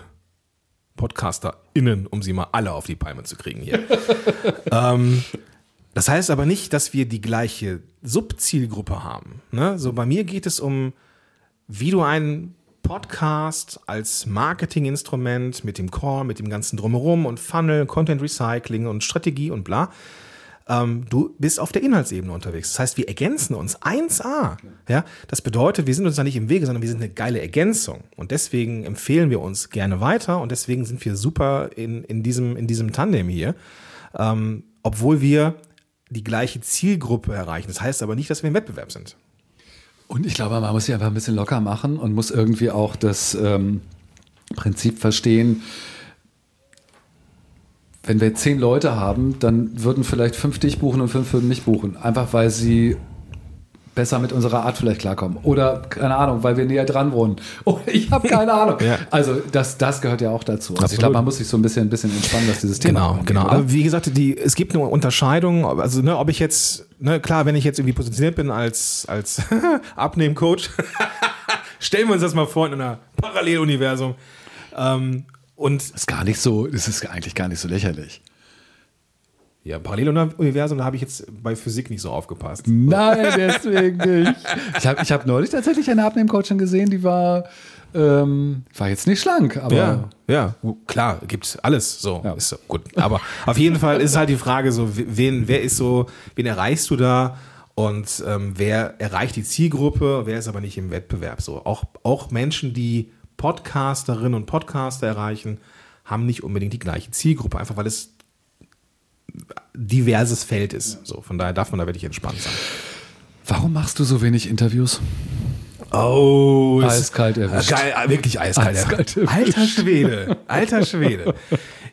PodcasterInnen, um sie mal alle auf die Palme zu kriegen hier. ähm, das heißt aber nicht, dass wir die gleiche Subzielgruppe haben. Ne? So bei mir geht es um, wie du einen Podcast als Marketinginstrument mit dem Core, mit dem ganzen Drumherum und Funnel, Content Recycling und Strategie und bla. Ähm, du bist auf der Inhaltsebene unterwegs. Das heißt, wir ergänzen uns 1A. Ja, das bedeutet, wir sind uns da nicht im Wege, sondern wir sind eine geile Ergänzung. Und deswegen empfehlen wir uns gerne weiter und deswegen sind wir super in, in, diesem, in diesem Tandem hier. Ähm, obwohl wir die gleiche Zielgruppe erreichen. Das heißt aber nicht, dass wir im Wettbewerb sind. Und ich glaube, man muss sich einfach ein bisschen locker machen und muss irgendwie auch das ähm, Prinzip verstehen. Wenn wir zehn Leute haben, dann würden vielleicht fünf dich buchen und fünf würden mich buchen. Einfach weil sie besser mit unserer Art vielleicht klarkommen. Oder, keine Ahnung, weil wir näher dran wohnen. Oder ich habe keine Ahnung. Ja. Also das, das gehört ja auch dazu. Also ich glaube, man muss sich so ein bisschen, ein bisschen entspannen, was dieses Thema Genau, angeht, genau. oder? Aber wie gesagt, die, es gibt eine Unterscheidung. Also, ne, ob ich jetzt, ne, klar, wenn ich jetzt irgendwie positioniert bin als, als Abnehmcoach, stellen wir uns das mal vor in einer Paralleluniversum. Ähm, und Das ist gar nicht so, das ist eigentlich gar nicht so lächerlich. Ja, Paralleluniversum, da habe ich jetzt bei Physik nicht so aufgepasst. Nein, deswegen nicht. Ich habe ich hab neulich tatsächlich eine Abnehmcoachin gesehen, die war, ähm, war jetzt nicht schlank, aber Ja, ja, klar, gibt alles so. Ja. Ist so gut. Aber auf jeden Fall ist halt die Frage so, wen, wer ist so, wen erreichst du da? Und ähm, wer erreicht die Zielgruppe, wer ist aber nicht im Wettbewerb? So auch, auch Menschen, die Podcasterinnen und Podcaster erreichen, haben nicht unbedingt die gleiche Zielgruppe, einfach weil es diverses Feld ist. So, von daher darf man da wirklich entspannt sein. warum machst du so wenig Interviews? Oh, ist- Eiskalt erwischt. Geil, wirklich eiskalt. Eiskalt erwischt. Alter Schwede, alter Schwede.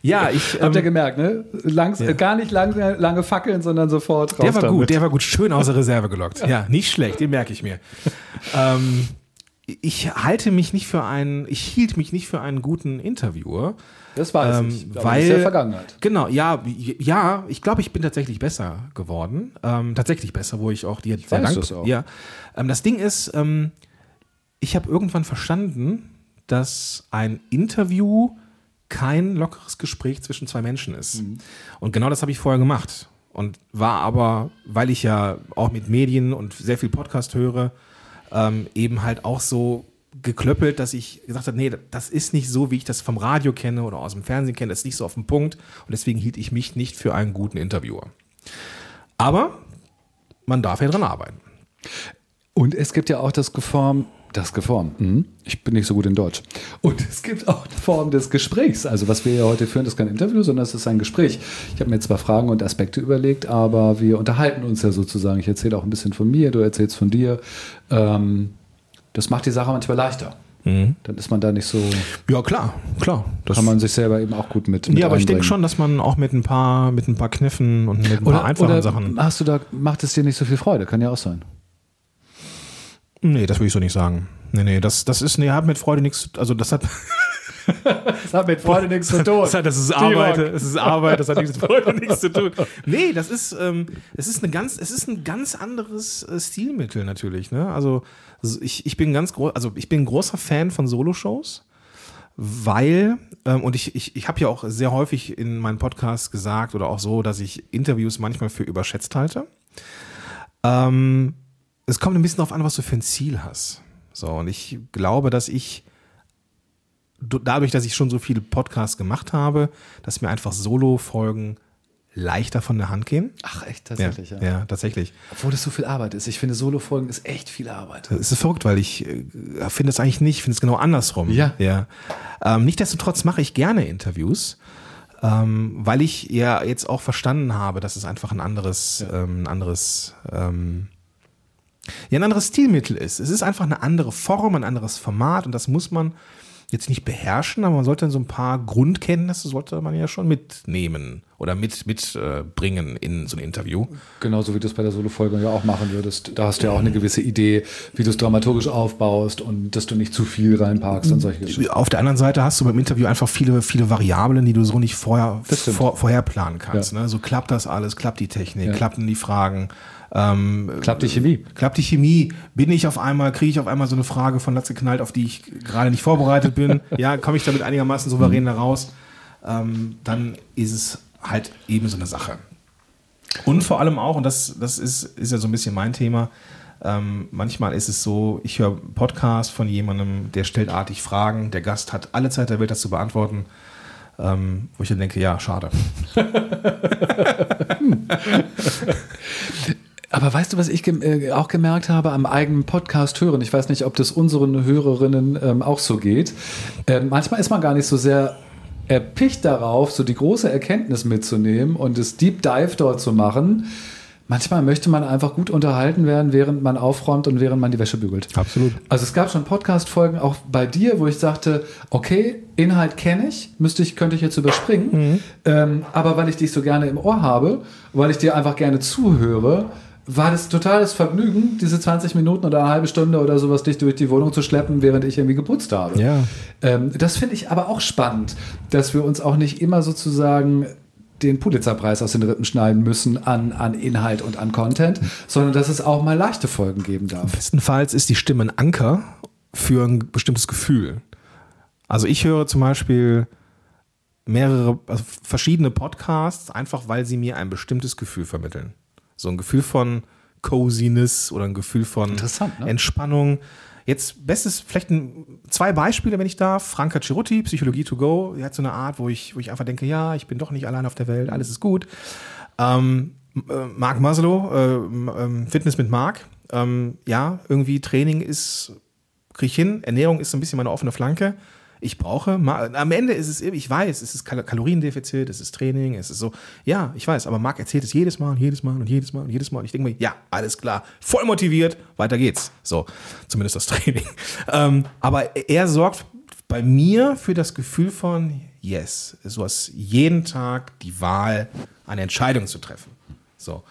Ja, ich. Habt ihr ähm, gemerkt, ne? Langs, äh, Gar nicht lang, lange fackeln, sondern sofort raus Der war damit. gut, der war gut, schön aus der Reserve gelockt. Ja, nicht schlecht, den merke ich mir. Ähm, ich halte mich nicht für einen, ich hielt mich nicht für einen guten Interviewer. Das weiß Ähm, ich. Weil, das ist ja Vergangenheit. Genau, ja, ja, ich glaube, ich bin tatsächlich besser geworden. Ähm, tatsächlich besser, wo ich auch dir sehr weiß dankbar das auch. Ja, ähm, das Ding ist, ähm, ich habe irgendwann verstanden, dass ein Interview kein lockeres Gespräch zwischen zwei Menschen ist. Mhm. Und genau das habe ich vorher gemacht. Und war aber, weil ich ja auch mit Medien und sehr viel Podcast höre, ähm, eben halt auch so geklöppelt, dass ich gesagt habe, nee, das ist nicht so, wie ich das vom Radio kenne oder aus dem Fernsehen kenne, das ist nicht so auf den Punkt und deswegen hielt ich mich nicht für einen guten Interviewer. Aber man darf ja dran arbeiten. Und es gibt ja auch das Geform, Das geformt. Mhm. Ich bin nicht so gut in Deutsch. Und es gibt auch eine Form des Gesprächs. Also was wir ja heute führen, ist kein Interview, sondern es ist ein Gespräch. Ich habe mir zwar Fragen und Aspekte überlegt, aber wir unterhalten uns ja sozusagen. Ich erzähle auch ein bisschen von mir, du erzählst von dir. Ähm, das macht die Sache manchmal leichter. Mhm. Dann ist man da nicht so. Ja, klar, klar. Das kann man sich selber eben auch gut mit. mit ja, aber ich denke schon, dass man auch mit ein paar, mit ein paar Kniffen und mit ein oder, paar einfachen oder Sachen. Hast du da, macht es dir nicht so viel Freude? Kann ja auch sein. Nee, das will ich so nicht sagen. Nee, nee, das, das ist, nee, hat mit Freude nichts, also das hat. das hat mit Freude nichts zu tun. Das, hat, das ist Arbeit, es ist Arbeit, das hat nichts mit Freude nichts zu tun. Nee, das ist, ähm, es ist eine ganz, es ist ein ganz anderes äh, Stilmittel natürlich, ne? Also, ich, ich bin ganz groß, also ich bin großer Fan von Soloshows, weil, ähm, und ich, ich, ich habe ja auch sehr häufig in meinen Podcasts gesagt oder auch so, dass ich Interviews manchmal für überschätzt halte. Ähm, es kommt ein bisschen darauf an, was du für ein Ziel hast. So, und ich glaube, dass ich dadurch, dass ich schon so viele Podcasts gemacht habe, dass mir einfach Solo-Folgen leichter von der Hand gehen. Ach, echt, tatsächlich, ja. Ja, ja tatsächlich. Obwohl das so viel Arbeit ist. Ich finde, Solo-Folgen ist echt viel Arbeit. Es ist verrückt, weil ich äh, finde es eigentlich nicht, ich finde es genau andersrum. Ja. ja. Ähm, Nichtsdestotrotz mache ich gerne Interviews, ähm, weil ich ja jetzt auch verstanden habe, dass es einfach ein anderes, ja. ähm, ein anderes, ähm, ja, ein anderes Stilmittel ist. Es ist einfach eine andere Form, ein anderes Format und das muss man jetzt nicht beherrschen, aber man sollte so ein paar Grundkenntnisse sollte man ja schon mitnehmen oder mit mitbringen äh, in so ein Interview. Genauso wie du es bei der Solo-Folge ja auch machen würdest. Da hast du ja auch eine gewisse Idee, wie du es dramaturgisch aufbaust und dass du nicht zu viel reinparkst und solche Geschichten. Auf der anderen Seite hast du beim Interview einfach viele, viele Variablen, die du so nicht vorher, vor, vorher planen kannst. Ja. Ne? So klappt das alles, klappt die Technik, ja. klappen die Fragen. Ähm, klappt die Chemie? Klappt die Chemie? Bin ich auf einmal, kriege ich auf einmal so eine Frage von Latze knallt, auf die ich gerade nicht vorbereitet bin? ja, komme ich damit einigermaßen souverän da raus? Ähm, dann ist es halt eben so eine Sache. Und vor allem auch, und das, das ist, ist ja so ein bisschen mein Thema, ähm, manchmal ist es so, ich höre Podcast von jemandem, der stellt artig Fragen, der Gast hat alle Zeit der Welt, das zu beantworten. Ähm, wo ich dann denke, ja, schade. Aber weißt du, was ich gem äh, auch gemerkt habe am eigenen Podcast hören? Ich weiß nicht, ob das unseren Hörerinnen ähm, auch so geht. Äh, manchmal ist man gar nicht so sehr erpicht darauf, so die große Erkenntnis mitzunehmen und das Deep Dive dort zu machen. Manchmal möchte man einfach gut unterhalten werden, während man aufräumt und während man die Wäsche bügelt. Absolut. Also es gab schon Podcast-Folgen auch bei dir, wo ich sagte, okay, Inhalt kenne ich, müsste ich, könnte ich jetzt überspringen. Mhm. Ähm, aber weil ich dich so gerne im Ohr habe, weil ich dir einfach gerne zuhöre, war das totales Vergnügen, diese 20 Minuten oder eine halbe Stunde oder sowas dich durch die Wohnung zu schleppen, während ich irgendwie geputzt habe. Ja. Ähm, das finde ich aber auch spannend, dass wir uns auch nicht immer sozusagen den Pulitzerpreis aus den Rippen schneiden müssen an, an Inhalt und an Content, sondern dass es auch mal leichte Folgen geben darf. Bestenfalls ist die Stimme ein Anker für ein bestimmtes Gefühl. Also ich höre zum Beispiel mehrere, also verschiedene Podcasts, einfach weil sie mir ein bestimmtes Gefühl vermitteln. So ein Gefühl von Coziness oder ein Gefühl von ne? Entspannung. Jetzt bestes, vielleicht ein, zwei Beispiele, wenn ich darf. Franka Ciruti, Psychologie to go. Die hat so eine Art, wo ich, wo ich einfach denke, ja, ich bin doch nicht allein auf der Welt, alles ist gut. Ähm, äh, Mark Maslow, äh, ähm, Fitness mit Mark. Ähm, ja, irgendwie Training ist, kriege ich hin. Ernährung ist so ein bisschen meine offene Flanke ich brauche mal, am Ende ist es, ich weiß, es ist Kaloriendefizit, es ist Training, es ist so, ja, ich weiß, aber Marc erzählt es jedes Mal und jedes Mal und jedes Mal und jedes Mal. Und ich denke mir, ja, alles klar, voll motiviert, weiter geht's. So, zumindest das Training. Ähm, aber er sorgt bei mir für das Gefühl von, yes, du hast jeden Tag die Wahl, eine Entscheidung zu treffen. So.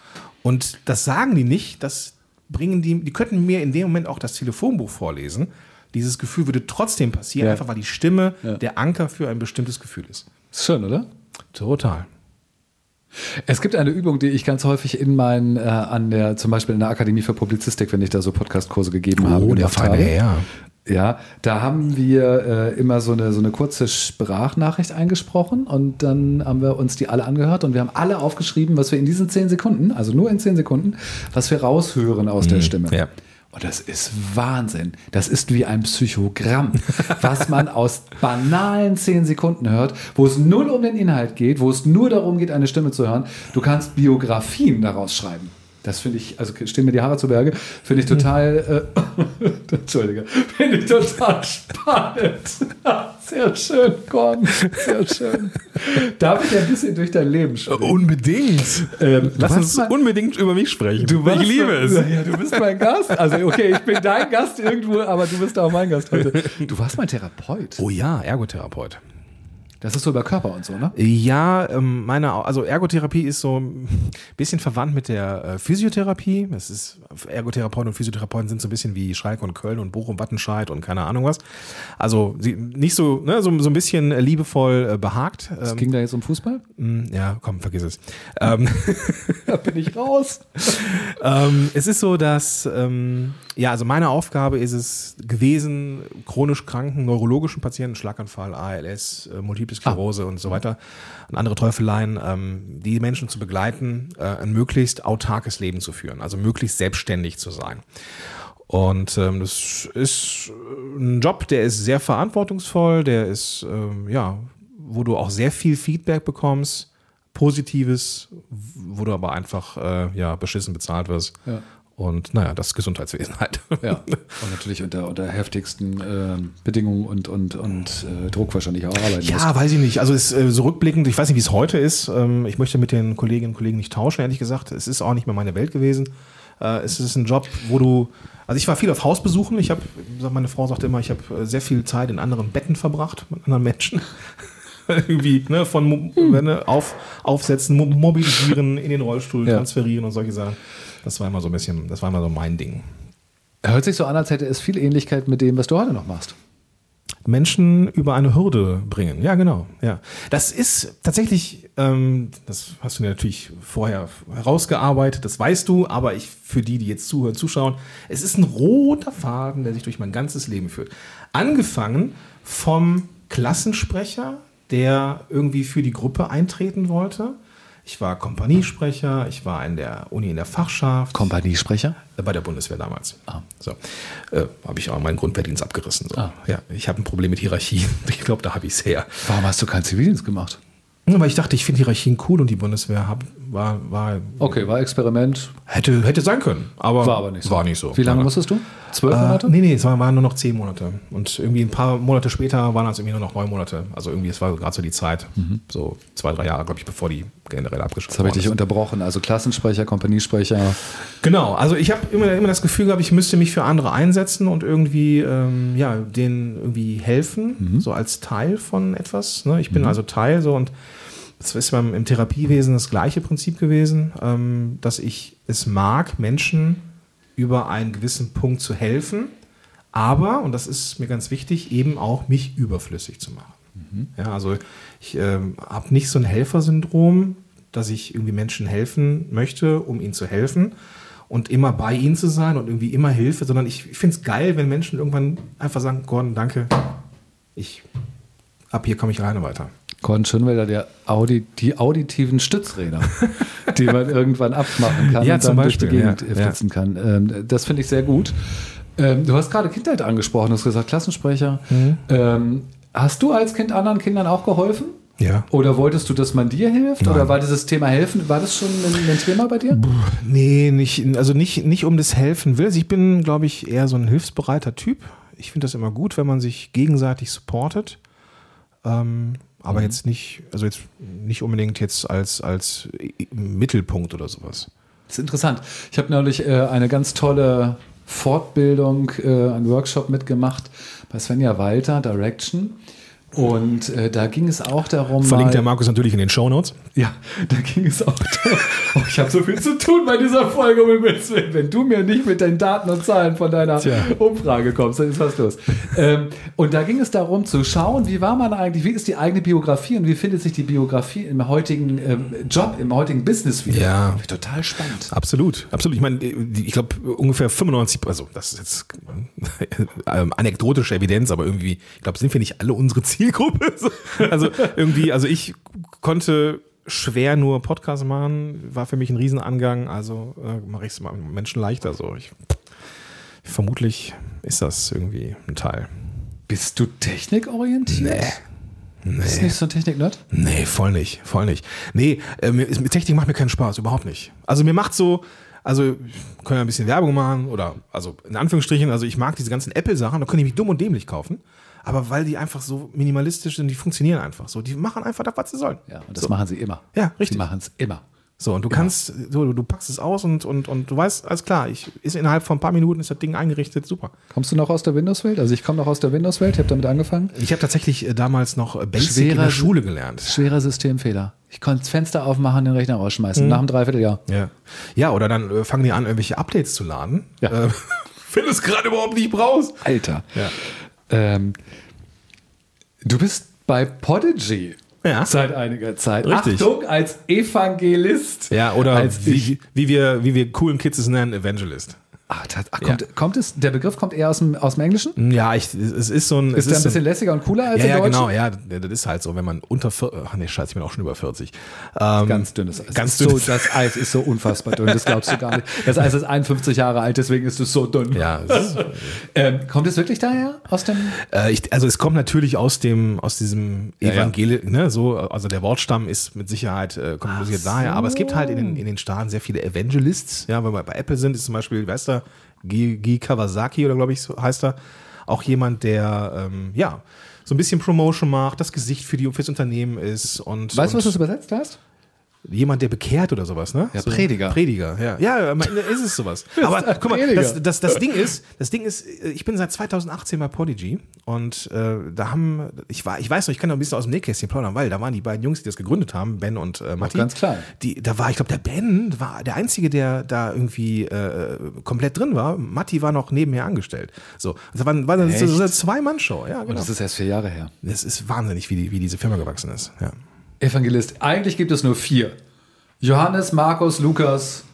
Und das sagen die nicht, das bringen die, die könnten mir in dem Moment auch das Telefonbuch vorlesen dieses Gefühl würde trotzdem passieren, ja. einfach weil die Stimme ja. der Anker für ein bestimmtes Gefühl ist. Schön, oder? Total. Es gibt eine Übung, die ich ganz häufig in meinen, äh, an der, zum Beispiel in der Akademie für Publizistik, wenn ich da so Podcastkurse gegeben oh, habe. Oh, der feine Herr. Ja, da haben wir äh, immer so eine, so eine kurze Sprachnachricht eingesprochen und dann haben wir uns die alle angehört und wir haben alle aufgeschrieben, was wir in diesen zehn Sekunden, also nur in zehn Sekunden, was wir raushören aus mhm, der Stimme. Ja. Und das ist Wahnsinn. Das ist wie ein Psychogramm, was man aus banalen zehn Sekunden hört, wo es null um den Inhalt geht, wo es nur darum geht, eine Stimme zu hören. Du kannst Biografien daraus schreiben. Das finde ich, also stehen mir die Haare zu Berge, finde ich total, äh, Entschuldige, finde ich total spannend. Sehr schön, Gordon, sehr schön. Darf ich ein bisschen durch dein Leben schauen? Unbedingt. Ähm, Lass uns unbedingt über mich sprechen. Du warst ich liebe es. Ja, du bist mein Gast. Also, okay, ich bin dein Gast irgendwo, aber du bist auch mein Gast heute. Du warst mein Therapeut. Oh ja, Ergotherapeut. Das ist so über Körper und so, ne? Ja, ähm, meine, also Ergotherapie ist so ein bisschen verwandt mit der äh, Physiotherapie. Es ist, Ergotherapeuten und Physiotherapeuten sind so ein bisschen wie Schalke und Köln und Bochum, Wattenscheid und keine Ahnung was. Also nicht so, ne, so, so ein bisschen liebevoll äh, behagt. Es Ähm, ging da jetzt um Fußball? mh, ja, komm, vergiss es. Ähm, Da bin ich raus. es ist so, dass, ja, also meine Aufgabe ist es gewesen, chronisch kranken neurologischen Patienten, Schlaganfall, ALS, äh, Multiple Sklerose und so weiter und andere Teufeleien, ähm, die Menschen zu begleiten, äh, ein möglichst autarkes Leben zu führen, also möglichst selbstständig zu sein. Und ähm, das ist ein Job, der ist sehr verantwortungsvoll, der ist, ähm, ja, wo du auch sehr viel Feedback bekommst, Positives, wo du aber einfach, äh, ja, beschissen bezahlt wirst. Ja. Und naja, das Gesundheitswesen halt. Ja, und natürlich unter, unter heftigsten ähm, Bedingungen und, und, und äh, Druck wahrscheinlich auch arbeiten. Ja, weiß ich nicht. Also ist äh, so rückblickend, ich weiß nicht, wie es heute ist. Ähm, ich möchte mit den Kolleginnen und Kollegen nicht tauschen, ehrlich gesagt. Es ist auch nicht mehr meine Welt gewesen. Äh, es ist ein Job, wo du. Also ich war viel auf Hausbesuchen. Ich habe, meine Frau sagte immer, ich habe äh, sehr viel Zeit in anderen Betten verbracht mit anderen Menschen. Irgendwie, ne, von Mo ne, auf, aufsetzen, mo mobilisieren, in den Rollstuhl Ja. transferieren und solche Sachen. Das war immer so ein bisschen, das war immer so mein Ding. Hört sich so an, als hätte es viel Ähnlichkeit mit dem, was du heute noch machst. Menschen über eine Hürde bringen. Ja, genau. Ja, das ist tatsächlich, ähm, das hast du mir natürlich vorher herausgearbeitet, das weißt du, aber ich für die, die jetzt zuhören, zuschauen, es ist ein roter Faden, der sich durch mein ganzes Leben führt. Angefangen vom Klassensprecher, der irgendwie für die Gruppe eintreten wollte. Ich war Kompaniesprecher, ich war in der Uni in der Fachschaft. Kompaniesprecher? Äh, Bei der Bundeswehr damals. Ah. So. Äh, habe ich auch meinen Grundwehrdienst abgerissen. So. Ah. Ja, ich habe ein Problem mit Hierarchie. Ich glaube, da habe ich es her. Warum hast du keinen Zivildienst gemacht? Aber ich dachte, ich finde Hierarchien cool und die Bundeswehr hab, war, war, Okay, war Experiment, hätte, hätte sein können. Aber war aber nicht so. War nicht so. Wie lange musstest du? Zwölf Äh, Monate? nee, nee, es waren, nur noch zehn Monate. Und irgendwie ein paar Monate später waren es irgendwie nur noch neun Monate. Also irgendwie, es war gerade so die Zeit. So zwei, drei Jahre, glaube ich, bevor die generell abgeschlossen Jetzt habe ich dich ist. unterbrochen. Also Klassensprecher, Kompaniesprecher. Genau, also ich habe immer, immer das Gefühl gehabt, ich müsste mich für andere einsetzen und irgendwie, ähm, ja, denen irgendwie helfen, so als Teil von etwas. Ne? Ich bin also Teil so und das ist beim, im Therapiewesen das gleiche Prinzip gewesen, ähm, dass ich es mag, Menschen über einen gewissen Punkt zu helfen, aber, und das ist mir ganz wichtig, eben auch mich überflüssig zu machen. Ja, also ich ähm, habe nicht so ein Helfersyndrom, dass ich irgendwie Menschen helfen möchte, um ihnen zu helfen und immer bei ihnen zu sein und irgendwie immer Hilfe, sondern ich, ich finde es geil, wenn Menschen irgendwann einfach sagen, Gordon, danke, ich ab hier komme ich alleine weiter. Gordon Schönwelder, der Audi, die auditiven Stützräder, die man irgendwann abmachen kann Ja, und dann durch die Gegend ja, flitzen kann. Ähm, das finde ich sehr gut. Ähm, du hast gerade Kindheit angesprochen, du hast gesagt Klassensprecher. Ähm, hast du als Kind anderen Kindern auch geholfen? Ja. Oder wolltest du, dass man dir hilft? Nein. Oder war dieses Thema helfen, war das schon ein, ein Thema bei dir? Nee, nicht, also nicht, nicht um des Helfen Willens. Ich bin, glaube ich, eher so ein hilfsbereiter Typ. Ich finde das immer gut, wenn man sich gegenseitig supportet. Ähm, aber jetzt nicht, also jetzt nicht unbedingt jetzt als, als Mittelpunkt oder sowas. Das ist interessant. Ich habe neulich äh, eine ganz tolle Fortbildung, äh, einen Workshop mitgemacht bei Svenja Walter, Direction. Und äh, da ging es auch darum. Verlinkt mal- der Markus natürlich in den Shownotes. Ja, da ging es auch darum. Oh, ich habe so viel zu tun bei dieser Folge, um. Wenn du mir nicht mit den Daten und Zahlen von deiner Tja. Umfrage kommst, dann ist was los. ähm, und da ging es darum zu schauen, wie war man eigentlich, wie ist die eigene Biografie und wie findet sich die Biografie im heutigen ähm, Job, im heutigen Business wieder. Ja. Total spannend. Absolut, absolut. Ich meine, ich glaube ungefähr 95, also das ist jetzt ähm, anekdotische Evidenz, aber irgendwie, ich glaube, sind wir nicht alle unsere Zielgruppe. So. Also irgendwie, also ich konnte schwer nur Podcasts machen, war für mich ein Riesenangang, also äh, mache ich es mal Menschen leichter so. Ich, vermutlich ist das irgendwie ein Teil. Bist du technikorientiert? Nee. Bist du nicht so ein Technik-Nerd? Nee, voll nicht, voll nicht. Nee, äh, mir, ist- Technik macht mir keinen Spaß, überhaupt nicht. Also mir macht so, Also, können wir ein bisschen Werbung machen oder, also in Anführungsstrichen, also ich mag diese ganzen Apple-Sachen, da könnte ich mich dumm und dämlich kaufen. Aber weil die einfach so minimalistisch sind, die funktionieren einfach so. Die machen einfach das, was sie sollen. Ja, und das so. machen sie immer. Ja, richtig. Die machen es immer. So, und du kannst, so, du- packst es aus und, und, und du weißt, alles klar, ich, ist innerhalb von ein paar Minuten ist das Ding eingerichtet, super. Kommst du noch aus der Windows-Welt? Also ich komme noch aus der Windows-Welt, ich habe damit angefangen. Ich habe tatsächlich äh, damals noch äh, Basic in Schwerer- der Schule gelernt. Schwerer Systemfehler. Ich konnte das Fenster aufmachen, den Rechner rausschmeißen. Mhm. Nach einem Dreivierteljahr. Ja. Ja, oder dann äh, fangen die an, irgendwelche Updates zu laden. Ja. Äh, wenn du es gerade überhaupt nicht brauchst. Alter. Ja. Ähm, du bist bei Podigy. Ja. Seit einiger Zeit. Richtig. Achtung, als Evangelist. Ja, oder als wie, wie, wir, wie wir coolen Kids es nennen, Evangelist. Ah, tat- ach, kommt, kommt es, der Begriff kommt eher aus dem, aus dem Englischen? Ja, ich, es ist so ein. Ist der ein so bisschen lässiger und cooler als ja, ja, im Deutschen? genau, ja, das ist halt so, wenn man unter, ach nee, scheiße, ich bin auch schon über 40. Ähm, Ganz dünnes Eis. Ganz Ist so, dünnes Das Eis ist so unfassbar dünn, das glaubst du gar nicht. Das Eis ist 51 Jahre alt, deswegen ist es so dünn. Ja, es ist, Ähm, kommt es wirklich daher? Aus dem. äh, ich, also es kommt natürlich aus dem, aus diesem Ja, ja. Evangel, ne, so, also der Wortstamm ist mit Sicherheit äh, kommt musiziert daher, aber es gibt halt in den, in den Staaten sehr viele Evangelists, ja, wenn wir bei Apple sind, ist zum Beispiel, weißt du, Guy Guy Kawasaki oder glaube ich so heißt er, auch jemand, der, ähm, ja, so ein bisschen Promotion macht, das Gesicht für die, fürs Unternehmen ist und, Weißt du, was das übersetzt heißt? Jemand, der bekehrt oder sowas, ne? Ja, so, Prediger. Prediger, ja. Ja, ist es sowas. Aber guck mal, das, das, das Ding ist, das Ding ist, ich bin seit 2018 bei Podigy und äh, da haben, ich war, ich weiß noch, ich kann noch ein bisschen aus dem Nähkästchen plaudern, weil da waren die beiden Jungs, die das gegründet haben, Ben und äh, Matti. ganz klein. Die, da war, ich glaube, der Ben war der Einzige, der da irgendwie äh, komplett drin war. Matti war noch nebenher angestellt. So, das war, war das ist eine Zwei-Mann-Show, ja, Und genau. das ist erst vier Jahre her. Das ist wahnsinnig, wie, die, wie diese Firma gewachsen ist, ja. Evangelist. Eigentlich gibt es nur vier. Johannes, Markus, Lukas.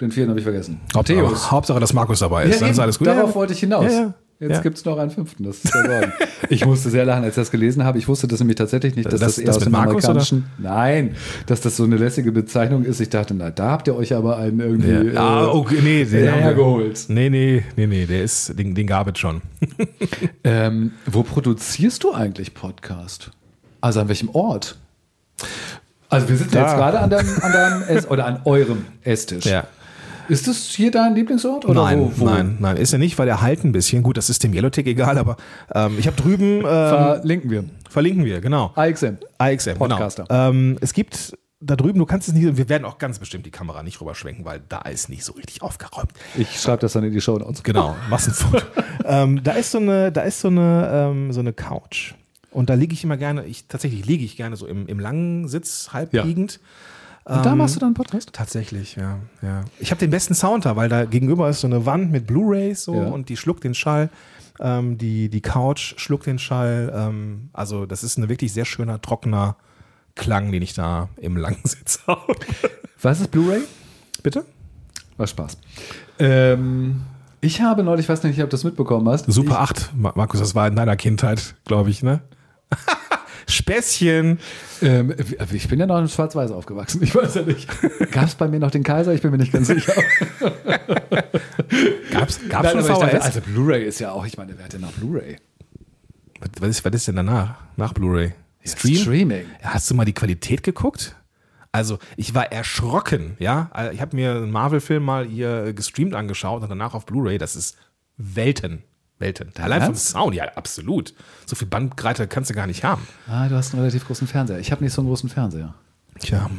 Den vierten habe ich vergessen. Matthäus. Hauptsache, dass Markus dabei ist, dann ist alles gut. Darauf Ja. wollte ich hinaus. Ja, ja. Jetzt Ja. gibt es noch einen fünften, das ist der ich musste sehr lachen, als ich das gelesen habe. Ich wusste das nämlich tatsächlich nicht, dass das, Das- eher das aus dem Markus, amerikanischen. Nein, dass das so eine lässige Bezeichnung ist. Ich dachte, na, da habt ihr euch aber einen irgendwie. Ja, ah, okay, nee, den hergeholt. Nee, nee, nee, nee, der ist, den, den gab es schon. Ähm, wo produzierst du eigentlich Podcast? Also an welchem Ort? Also wir sitzen Da. jetzt gerade an deinem, an deinem Ess oder an eurem Esstisch. Ist das hier dein Lieblingsort? Oder nein, wo, wo? nein, nein, ist er nicht, weil er halt ein bisschen. Gut, das ist dem Yellowtech egal, aber ähm, ich habe drüben ähm, Verlinken wir. verlinken wir, genau. AXM. AXM, Podcaster. genau. Ähm, es gibt da drüben, du kannst es nicht, wir werden auch ganz bestimmt die Kamera nicht rüberschwenken, weil da ist nicht so richtig aufgeräumt. Ich schreibe das dann in die Show Notes. Genau, Massenfoto. ähm, da ist so eine, da ist so eine, ähm, so eine Couch. Und da liege ich immer gerne, ich tatsächlich liege ich gerne so im, im langen Sitz, halb Ja. liegend. Und da machst du dann einen Podcast? Tatsächlich, ja. ja. Ich habe den besten Sound da, weil da gegenüber ist so eine Wand mit Blu-Rays so Ja. und die schluckt den Schall. Ähm, die, die Couch schluckt den Schall. Ähm, also, das ist ein wirklich sehr schöner, trockener Klang, den ich da im langen Sitz habe. Was ist Blu-ray? Bitte? War Spaß. Ähm, ich habe neulich, ich weiß nicht, ob du das mitbekommen hast. Super 8, Ma- Markus, das war in deiner Kindheit, glaube ich, ne? Späßchen. Ich, ähm, ich bin ja noch in Schwarz-Weiß aufgewachsen. Ich weiß ja nicht. Gab es bei mir noch den Kaiser? Ich bin mir nicht ganz sicher. Gab's Nein, schon ich dachte, VHS? also Blu-ray ist ja auch, ich meine, wer hat denn noch Blu-ray? was, ist, was ist denn danach? Nach Blu-ray? Streaming. Ja, Hast du mal die Qualität geguckt? Also, ich war erschrocken, ja. Also, Ich habe mir einen Marvel-Film mal hier gestreamt angeschaut und danach auf Blu-ray. Das ist Welten. Welten. Allein vom Ernst? Sound, ja, absolut. So viel Bandbreite kannst du gar nicht haben. Ah, du hast einen relativ großen Fernseher. Ich habe nicht so einen großen Fernseher. Tja,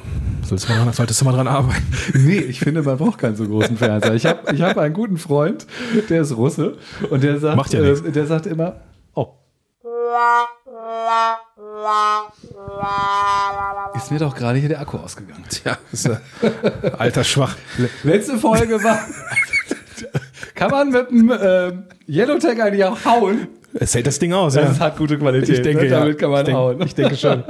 solltest du mal dran, solltest du mal dran arbeiten. Nee, ich finde, man braucht keinen so großen Fernseher. Ich habe ich hab einen guten Freund, der ist Russe und der sagt, ja äh, der sagt immer, oh. Ist mir doch gerade hier der Akku ausgegangen. Tja, ist ja alter Schwach. Letzte Folge war. Kann man mit dem ähm, Yellowtech eigentlich auch hauen? Es hält das Ding aus, Das ja. hat gute Qualität. Ich denke, ne? ja. Damit kann man ich denke, hauen. Ich denke schon.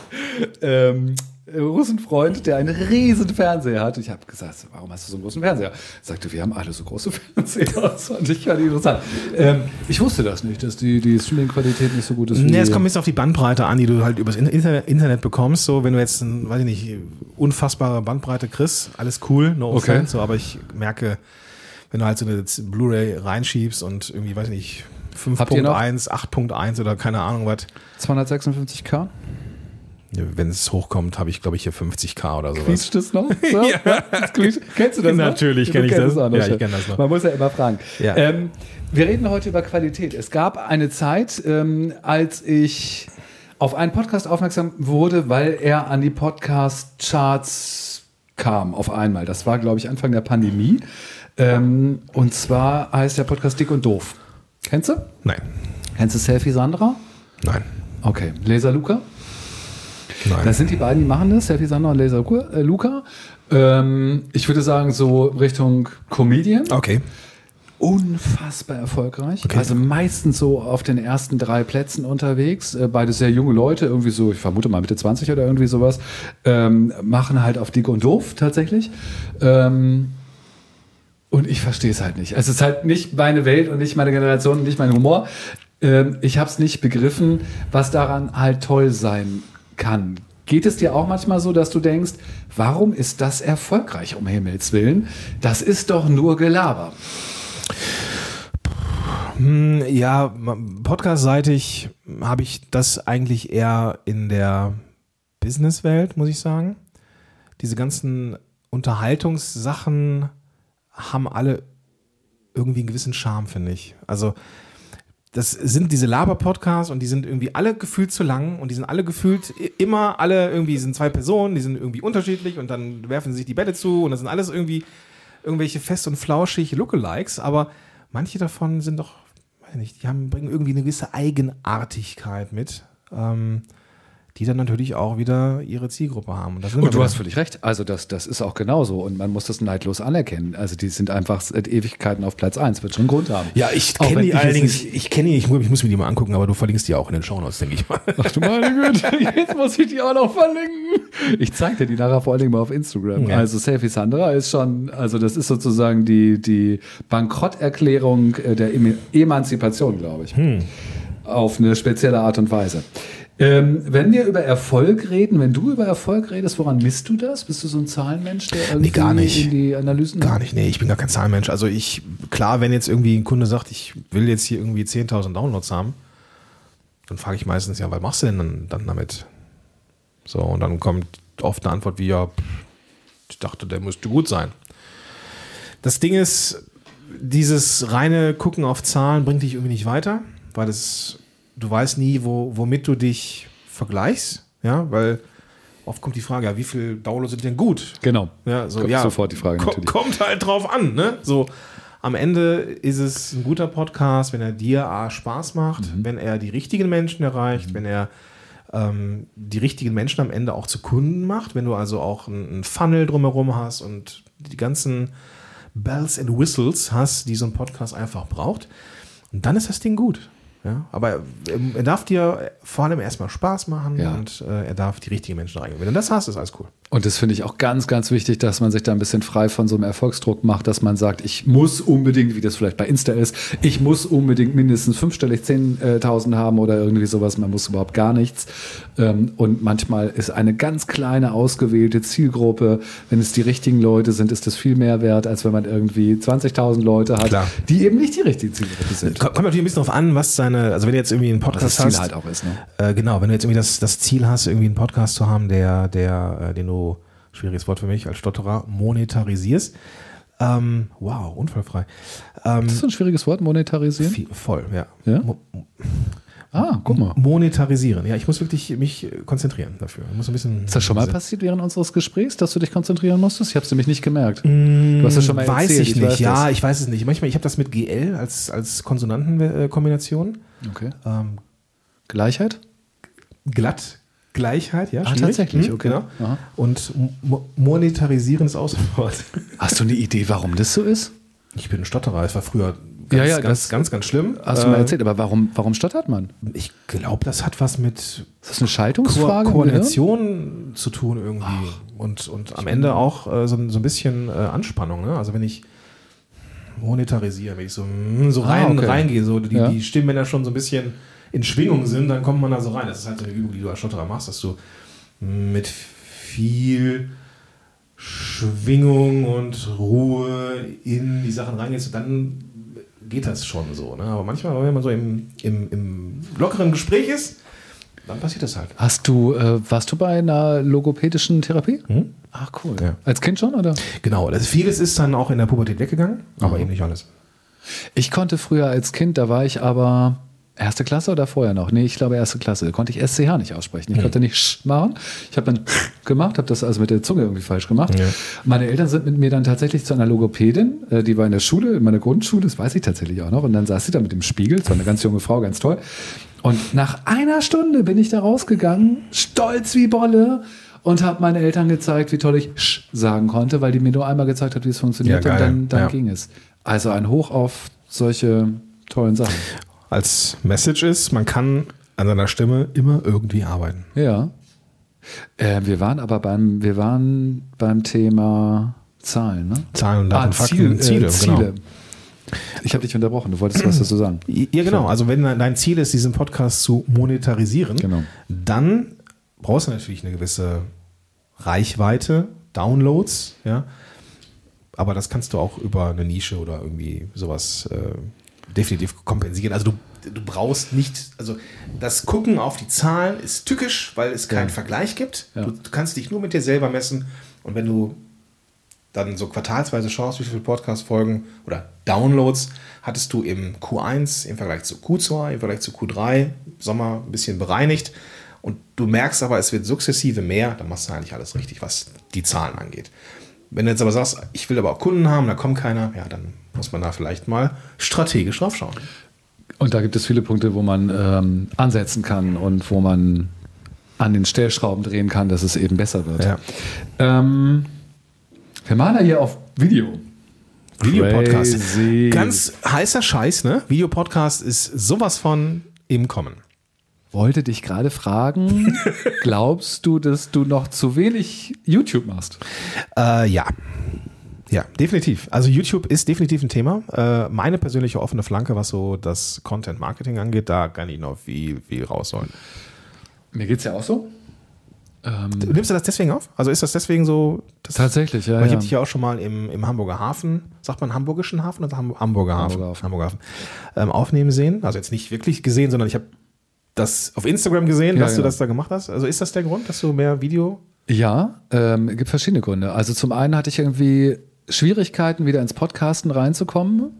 ähm, Russenfreund, der einen riesen Fernseher hat. Ich habe gesagt, warum hast du so einen großen Fernseher? Sagte, wir haben alle so große Fernseher. Das fand ich ganz interessant. Ähm, ich wusste das nicht, dass die, die Streaming-Qualität nicht so gut ist. Nee, es kommt ein bisschen auf die Bandbreite an, die du halt übers Internet, Internet bekommst. So, wenn du jetzt, weiß ich nicht, unfassbare Bandbreite kriegst, alles cool, no Okay. offense. So, aber ich merke, wenn du halt so eine Blu-ray reinschiebst und irgendwie, weiß ich nicht, Habt ihr noch? 5.1, 8.1 oder keine Ahnung was. 256k? Wenn es hochkommt, habe ich, glaube ich, hier 50k oder sowas. Quietscht es noch? So? ja. Das. Kennst du das noch? Natürlich kenn Du ich das. noch Ja, ich schon. kenn das noch. Man muss ja immer fragen. Ja. Ähm, wir reden heute über Qualität. Es gab eine Zeit, ähm, als ich auf einen Podcast aufmerksam wurde, weil er an die Podcast-Charts kam auf einmal. Das war, glaube ich, Anfang der Pandemie. Ähm, und zwar heißt der Podcast Dick und Doof. Kennst du? Nein. Kennst du Selfie Sandra? Nein. Okay. Laser Luca? Nein. Das sind die beiden, die machen das, Selfie Sandra und Laser Luca. Äh. Ähm, ich würde sagen, so Richtung Comedian. okay. Unfassbar erfolgreich. Okay. Also meistens so auf den ersten drei Plätzen unterwegs. Äh, beide sehr junge Leute, irgendwie so, ich vermute mal Mitte 20 oder irgendwie sowas. Ähm, machen halt auf dick und doof tatsächlich. Ähm, und ich verstehe es halt nicht. Es ist halt nicht meine Welt und nicht meine Generation und nicht mein Humor. Ähm, ich habe es nicht begriffen, was daran halt toll sein kann. Geht es dir auch manchmal so, dass du denkst, warum ist das erfolgreich, um Himmels Willen? Das ist doch nur Gelaber. Hm, Ja, podcastseitig habe ich das eigentlich eher in der Businesswelt, muss ich sagen. Diese ganzen Unterhaltungssachen haben alle irgendwie einen gewissen Charme, finde ich. Also, das sind diese Laber-Podcasts und die sind irgendwie alle gefühlt zu lang und die sind alle gefühlt immer alle irgendwie sind zwei Personen, die sind irgendwie unterschiedlich und dann werfen sie sich die Bälle zu und das sind alles irgendwie irgendwelche fest und flauschig Lookalikes, aber manche davon sind doch, weiß nicht, die haben, bringen irgendwie eine gewisse Eigenartigkeit mit, ähm, die dann natürlich auch wieder ihre Zielgruppe haben. Und, Und du wieder- hast völlig recht. Also das, das ist auch genauso. Und man muss das neidlos anerkennen. Also die sind einfach seit Ewigkeiten auf Platz 1. Wird schon einen Grund haben. ja, ich kenne die ich allerdings, nicht- ich kenne die, ich, mu- ich muss mir die mal angucken, aber du verlinkst die auch in den Shownotes, denke ich mal. Ach du meine Güte, jetzt muss ich die auch noch verlinken. Ich zeig dir die nachher vor allen Dingen mal auf Instagram. Ja. Also Selfie Sandra ist schon, also das ist sozusagen die, die Bankrotterklärung äh, der Em- Emanzipation, glaube ich. Auf eine spezielle Art und Weise. Ähm, wenn wir über Erfolg reden, wenn du über Erfolg redest, woran misst du das? Bist du so ein Zahlenmensch, der irgendwie gar nicht. in die Analysen Gar nicht, nee, ich bin gar kein Zahlenmensch. Also ich, klar, wenn jetzt irgendwie ein Kunde sagt, ich will jetzt hier irgendwie 10.000 Downloads haben, dann frage ich meistens, ja, was machst du denn dann, dann damit? So, und dann kommt oft eine Antwort wie, ja, ich dachte, der müsste gut sein. Das Ding ist, dieses reine Gucken auf Zahlen bringt dich irgendwie nicht weiter, weil es, du weißt nie, wo, womit du dich vergleichst, ja, weil oft kommt die Frage, ja, wie viel Downloads sind denn gut? Genau. Ja, so, Kommt ja, sofort die Frage ko- natürlich. Kommt halt drauf an, ne? So, am Ende ist es ein guter Podcast, wenn er dir A, Spaß macht, Mhm. wenn er die richtigen Menschen erreicht, wenn er ähm, die richtigen Menschen am Ende auch zu Kunden macht, wenn du also auch einen Funnel drumherum hast und die ganzen Bells and Whistles hast, die so ein Podcast einfach braucht. Und dann ist das Ding gut. Ja, aber ähm, er darf dir vor allem erstmal Spaß machen Ja. und äh, er darf die richtigen Menschen reingehen. Wenn du das hast, ist alles cool. Und das finde ich auch ganz, ganz wichtig, dass man sich da ein bisschen frei von so einem Erfolgsdruck macht, dass man sagt, ich muss unbedingt, wie das vielleicht bei Insta ist, ich muss unbedingt mindestens fünfstellig 10.000 haben oder irgendwie sowas. Man muss überhaupt gar nichts. Ähm, Und manchmal ist eine ganz kleine, ausgewählte Zielgruppe, wenn es die richtigen Leute sind, ist das viel mehr wert, als wenn man irgendwie 20.000 Leute hat, Klar. die eben nicht die richtige Zielgruppe sind. Kommt natürlich ein bisschen drauf an, was seine, also wenn du jetzt irgendwie einen Podcast das Ziel hast, halt auch ist. Ne? äh, genau, wenn du jetzt irgendwie das, das Ziel hast, irgendwie einen Podcast zu haben, der, der, äh, den du, schwieriges Wort für mich als Stotterer, monetarisierst. Ähm, wow, unfallfrei. Ähm, Das ist so ein schwieriges Wort, monetarisieren. viel, voll, ja. Ja? Mo Ah, guck mal. monetarisieren. Ja, ich muss wirklich mich konzentrieren dafür. Ich muss ein bisschen. Ist das schon mal passiert während unseres Gesprächs, dass du dich konzentrieren musstest? Ich habe es nämlich nicht gemerkt. Du hast es schon mal weiß erzählt. ich nicht. weiß ja, das. ich weiß es nicht. Manchmal, ich habe das mit GL als, als Konsonantenkombination. Okay. Ähm, Gleichheit? glatt, Gleichheit, ja. Ah, schwierig. tatsächlich, Hm, okay. Genau. Aha. Und mo monetarisieren ist auch so ein Wort. Hast du eine Idee, warum das so ist? Ich bin ein Stotterer. Es war früher ganz, Ja, ja, ganz, das- ganz, ganz schlimm. Hast du mal Äh, erzählt, aber warum, warum stottert man? Ich glaube, das hat was mit Ist das eine Ko Schaltungsfrage? im Koordination zu tun irgendwie. und, und am Ende auch äh, so, so ein bisschen äh, Anspannung. Ne? Also wenn ich monetarisiere, wenn ich so, mm, so Ah, rein, okay. reingehe, so die, Ja. die Stimmbänder schon so ein bisschen in Schwingung sind, dann kommt man da so rein. Das ist halt so eine Übung, die du als Stotterer machst, dass du mit viel Schwingung und Ruhe in die Sachen reingehst und dann geht das schon so. Ne? Aber manchmal, wenn man so im, im, im lockeren Gespräch ist, dann passiert das halt. Hast du, äh, warst du bei einer logopädischen Therapie? Ach cool. Ja. Als Kind schon, oder? Genau, das, vieles ist dann auch in der Pubertät weggegangen, aber eben nicht alles. Ich konnte früher als Kind, da war ich aber erste Klasse oder vorher noch? Nee, ich glaube erste Klasse. Da konnte ich SCH nicht aussprechen. Ich konnte nicht sch machen. Ich habe dann gemacht, habe das also mit der Zunge irgendwie falsch gemacht. Ja. Meine Eltern sind mit mir dann tatsächlich zu einer Logopädin, äh, die war in der Schule, in meiner Grundschule, das weiß ich tatsächlich auch noch. Und dann saß sie da mit dem Spiegel, war eine ganz junge Frau, ganz toll. Und nach einer Stunde bin ich da rausgegangen, stolz wie Bolle. Und habe meinen Eltern gezeigt, wie toll ich Sch sagen konnte, weil die mir nur einmal gezeigt hat, wie es funktioniert. Ja, und dann, dann Ja. ging es. Also ein Hoch auf solche tollen Sachen. Als Message ist, man kann an seiner Stimme immer irgendwie arbeiten. Ja. Äh, wir waren aber beim, wir waren beim Thema Zahlen, ne? Zahlen, Daten, Fakten, Ziel, Ziele, äh, Ziele. genau. Ich habe dich unterbrochen, du wolltest was dazu sagen. Ja, genau. Also wenn dein dein Ziel ist, diesen Podcast zu monetarisieren, Genau. dann brauchst du natürlich eine gewisse Reichweite, Downloads, ja. Aber das kannst du auch über eine Nische oder irgendwie sowas äh, definitiv kompensieren. Also du, du brauchst nicht, also das Gucken auf die Zahlen ist tückisch, weil es keinen Ja. Vergleich gibt. Ja. Du, du kannst dich nur mit dir selber messen und wenn du dann so quartalsweise schaust, wie viele Podcast-Folgen oder Downloads hattest du im Q1 im Vergleich zu Q2, im Vergleich zu Q3, Sommer ein bisschen bereinigt. Und du merkst aber, es wird sukzessive mehr, dann machst du eigentlich alles richtig, was die Zahlen angeht. Wenn du jetzt aber sagst, ich will aber auch Kunden haben, da kommt keiner, ja, dann muss man da vielleicht mal strategisch drauf schauen. Und da gibt es viele Punkte, wo man ähm, ansetzen kann und wo man an den Stellschrauben drehen kann, dass es eben besser wird. Ja. Ähm, wir machen ja hier auf Video. Videopodcast. Ganz heißer Scheiß, ne? Videopodcast ist sowas von im Kommen. Wollte dich gerade fragen, glaubst du, dass du noch zu wenig YouTube machst? Äh, ja. Ja, definitiv. Also YouTube ist definitiv ein Thema. Äh, meine persönliche offene Flanke, was so das Content Marketing angeht, da kann ich noch viel, viel rausholen. Mir geht's ja auch so. Ähm, Nimmst du das deswegen auf? Also ist das deswegen so? Tatsächlich, ja. Weil ich ja. habe dich ja auch schon mal im, im Hamburger Hafen, sagt man hamburgischen Hafen oder Ham Hamburger Hafen? Hamburger Hafen. Hamburger Hafen. Ähm, aufnehmen sehen. Also jetzt nicht wirklich gesehen, sondern ich habe das auf Instagram gesehen, Ja, dass du genau. das da gemacht hast. Also ist das der Grund, dass du mehr Video Ja, ähm, gibt verschiedene Gründe. Also zum einen hatte ich irgendwie Schwierigkeiten, wieder ins Podcasten reinzukommen,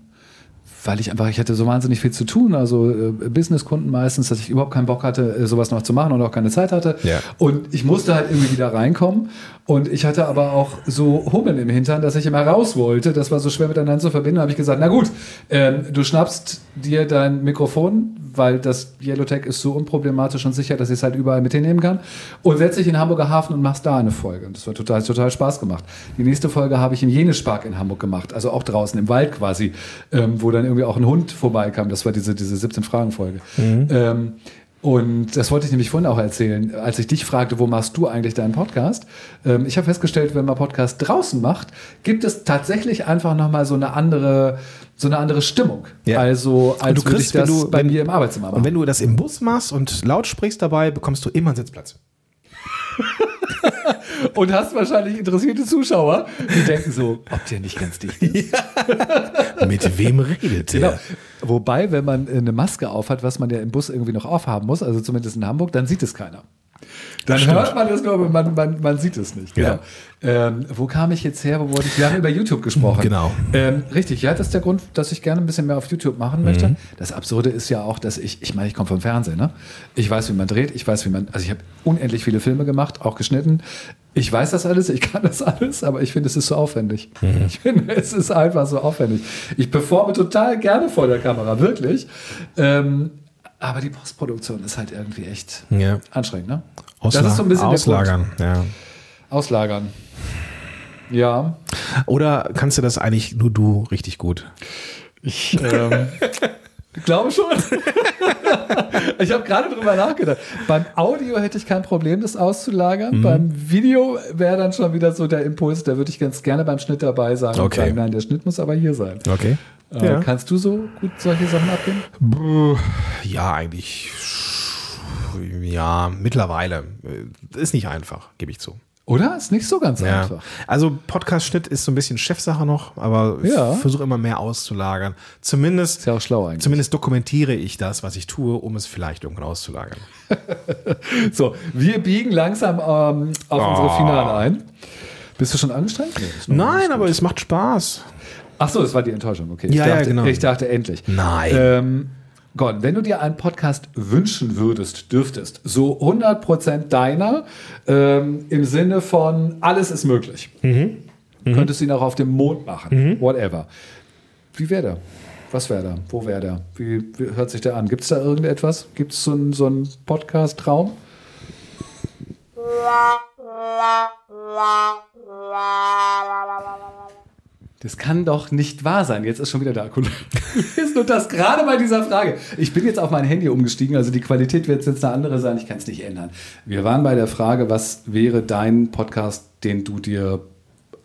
weil ich einfach, ich hatte so wahnsinnig viel zu tun, also äh, Businesskunden meistens, dass ich überhaupt keinen Bock hatte, äh, sowas noch zu machen und auch keine Zeit hatte. Ja. Und ich musste halt irgendwie wieder reinkommen. Und ich hatte aber auch so Hummeln im Hintern, dass ich immer raus wollte. Das war so schwer miteinander zu verbinden. Da habe ich gesagt, na gut, ähm, du schnappst dir dein Mikrofon, weil das Yellowtech ist so unproblematisch und sicher, dass ich es halt überall mit hinnehmen kann. Und setz dich in Hamburger Hafen und machst da eine Folge. Und das war total, total Spaß gemacht. Die nächste Folge habe ich im Jenespark in Hamburg gemacht. Also auch draußen im Wald quasi, ähm, wo dann irgendwie auch ein Hund vorbeikam. Das war diese, diese 17-Fragen-Folge. Ähm, und das wollte ich nämlich vorhin auch erzählen, als ich dich fragte, wo machst du eigentlich deinen Podcast? Ähm, ich habe festgestellt, wenn man Podcast draußen macht, gibt es tatsächlich einfach nochmal so eine andere, so eine andere Stimmung. Ja. Also als du kriegst, das wenn du- bei wenn- mir im Arbeitszimmer Und machen. wenn du das im Bus machst und laut sprichst dabei, bekommst du immer einen Sitzplatz. Und hast wahrscheinlich interessierte Zuschauer, die denken so, ob der nicht ganz dicht ist. Mit wem redet Genau. der? Wobei, wenn man eine Maske aufhat, was man ja im Bus irgendwie noch aufhaben muss, also zumindest in Hamburg, dann sieht es keiner. Dann stimmt. hört man es nur, aber man, man, man sieht es nicht. Genau. Ähm, wo kam ich jetzt her? Wo wollte ich? Wir haben über YouTube gesprochen. Genau. Ähm, richtig, ja, das ist der Grund, dass ich gerne ein bisschen mehr auf YouTube machen Mhm. möchte. Das Absurde ist ja auch, dass ich, ich meine, ich komme vom Fernsehen, ne? Ich weiß, wie man dreht, ich weiß, wie man, also ich habe unendlich viele Filme gemacht, auch geschnitten. Ich weiß das alles, ich kann das alles, aber ich finde, es ist so aufwendig. Mhm. Ich finde, es ist einfach so aufwendig. Ich performe total gerne vor der Kamera, wirklich. Ähm, aber die Postproduktion ist halt irgendwie echt Ja. anstrengend, ne? Ausla das ist so ein bisschen auslagern. Ja. Auslagern. Ja. Oder kannst du das eigentlich nur du richtig gut? Ich ähm, glaube schon. ich habe gerade drüber nachgedacht. Beim Audio hätte ich kein Problem, das auszulagern. Mhm. Beim Video wäre dann schon wieder so der Impuls, da würde ich ganz gerne beim Schnitt dabei sein und Okay. sagen, nein, der Schnitt muss aber hier sein. Okay. Äh, Kannst du so gut solche Sachen abgeben? Ja, eigentlich. Ja, mittlerweile. Äh, Ist nicht einfach, gebe ich zu. Oder? Ist nicht so ganz Ja. einfach. Also Podcast-Schnitt ist so ein bisschen Chefsache noch, aber Ja. ich versuche immer mehr auszulagern. Zumindest, Ist ja auch schlau eigentlich. zumindest dokumentiere ich das, was ich tue, um es vielleicht irgendwann auszulagern. So, wir biegen langsam ähm, auf Oh. unsere Finale ein. Bist du schon angestrengt? Nee, Nein, aber es macht Spaß. Ach so, das war die Enttäuschung. Okay. Ich Ja, ja, dachte, genau. Ich dachte endlich. Nein. Ähm, Gott, wenn du dir einen Podcast wünschen würdest, dürftest, so 100% deiner, ähm, im Sinne von alles ist möglich. Mhm. Könntest du ihn auch auf dem Mond machen, whatever. Wie wäre der? Was wäre der? Wo wäre der? Wie, wie hört sich der an? Gibt es da irgendetwas? Gibt es so einen so einen Podcast-Traum? Das kann doch nicht wahr sein. Jetzt ist schon wieder der Akku. ist nur das gerade bei dieser Frage. Ich bin jetzt auf mein Handy umgestiegen, also die Qualität wird jetzt eine andere sein. Ich kann es nicht ändern. Wir waren bei der Frage, was wäre dein Podcast, den du dir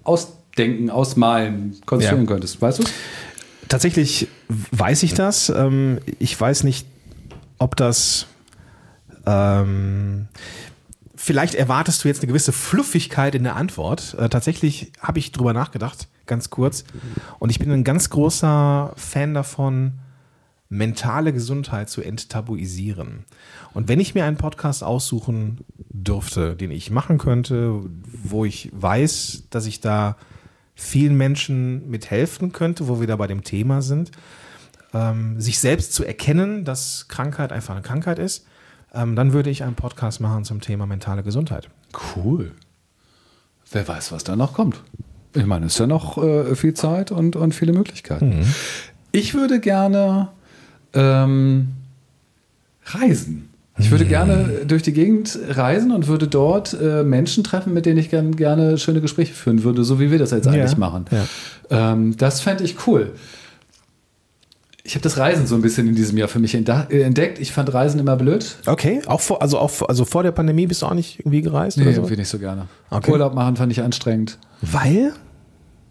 ausdenken, ausmalen, konstruieren Ja. könntest? Weißt du? Tatsächlich weiß ich das. Ähm, ich weiß nicht, ob das. Ähm, vielleicht erwartest du jetzt eine gewisse Fluffigkeit in der Antwort. Äh, tatsächlich habe ich drüber nachgedacht, ganz kurz. Und ich bin ein ganz großer Fan davon, mentale Gesundheit zu enttabuisieren. Und wenn ich mir einen Podcast aussuchen dürfte, den ich machen könnte, wo ich weiß, dass ich da vielen Menschen mithelfen könnte, wo wir da bei dem Thema sind, ähm, sich selbst zu erkennen, dass Krankheit einfach eine Krankheit ist, ähm, dann würde ich einen Podcast machen zum Thema mentale Gesundheit. Cool. Wer weiß, was da noch kommt. Ich meine, es ist ja noch äh, viel Zeit und, und viele Möglichkeiten. Ich würde gerne ähm, reisen. Ich würde gerne durch die Gegend reisen und würde dort äh, Menschen treffen, mit denen ich gern, gerne schöne Gespräche führen würde, so wie wir das jetzt eigentlich machen. ja. Ähm, das fände ich cool. Ich habe das Reisen so ein bisschen in diesem Jahr für mich äh, entdeckt. Ich fand Reisen immer blöd. Okay, auch vor, also auch vor- also vor der Pandemie bist du auch nicht irgendwie gereist Nee, oder so? irgendwie nicht so gerne. Okay. Urlaub machen fand ich anstrengend. Weil?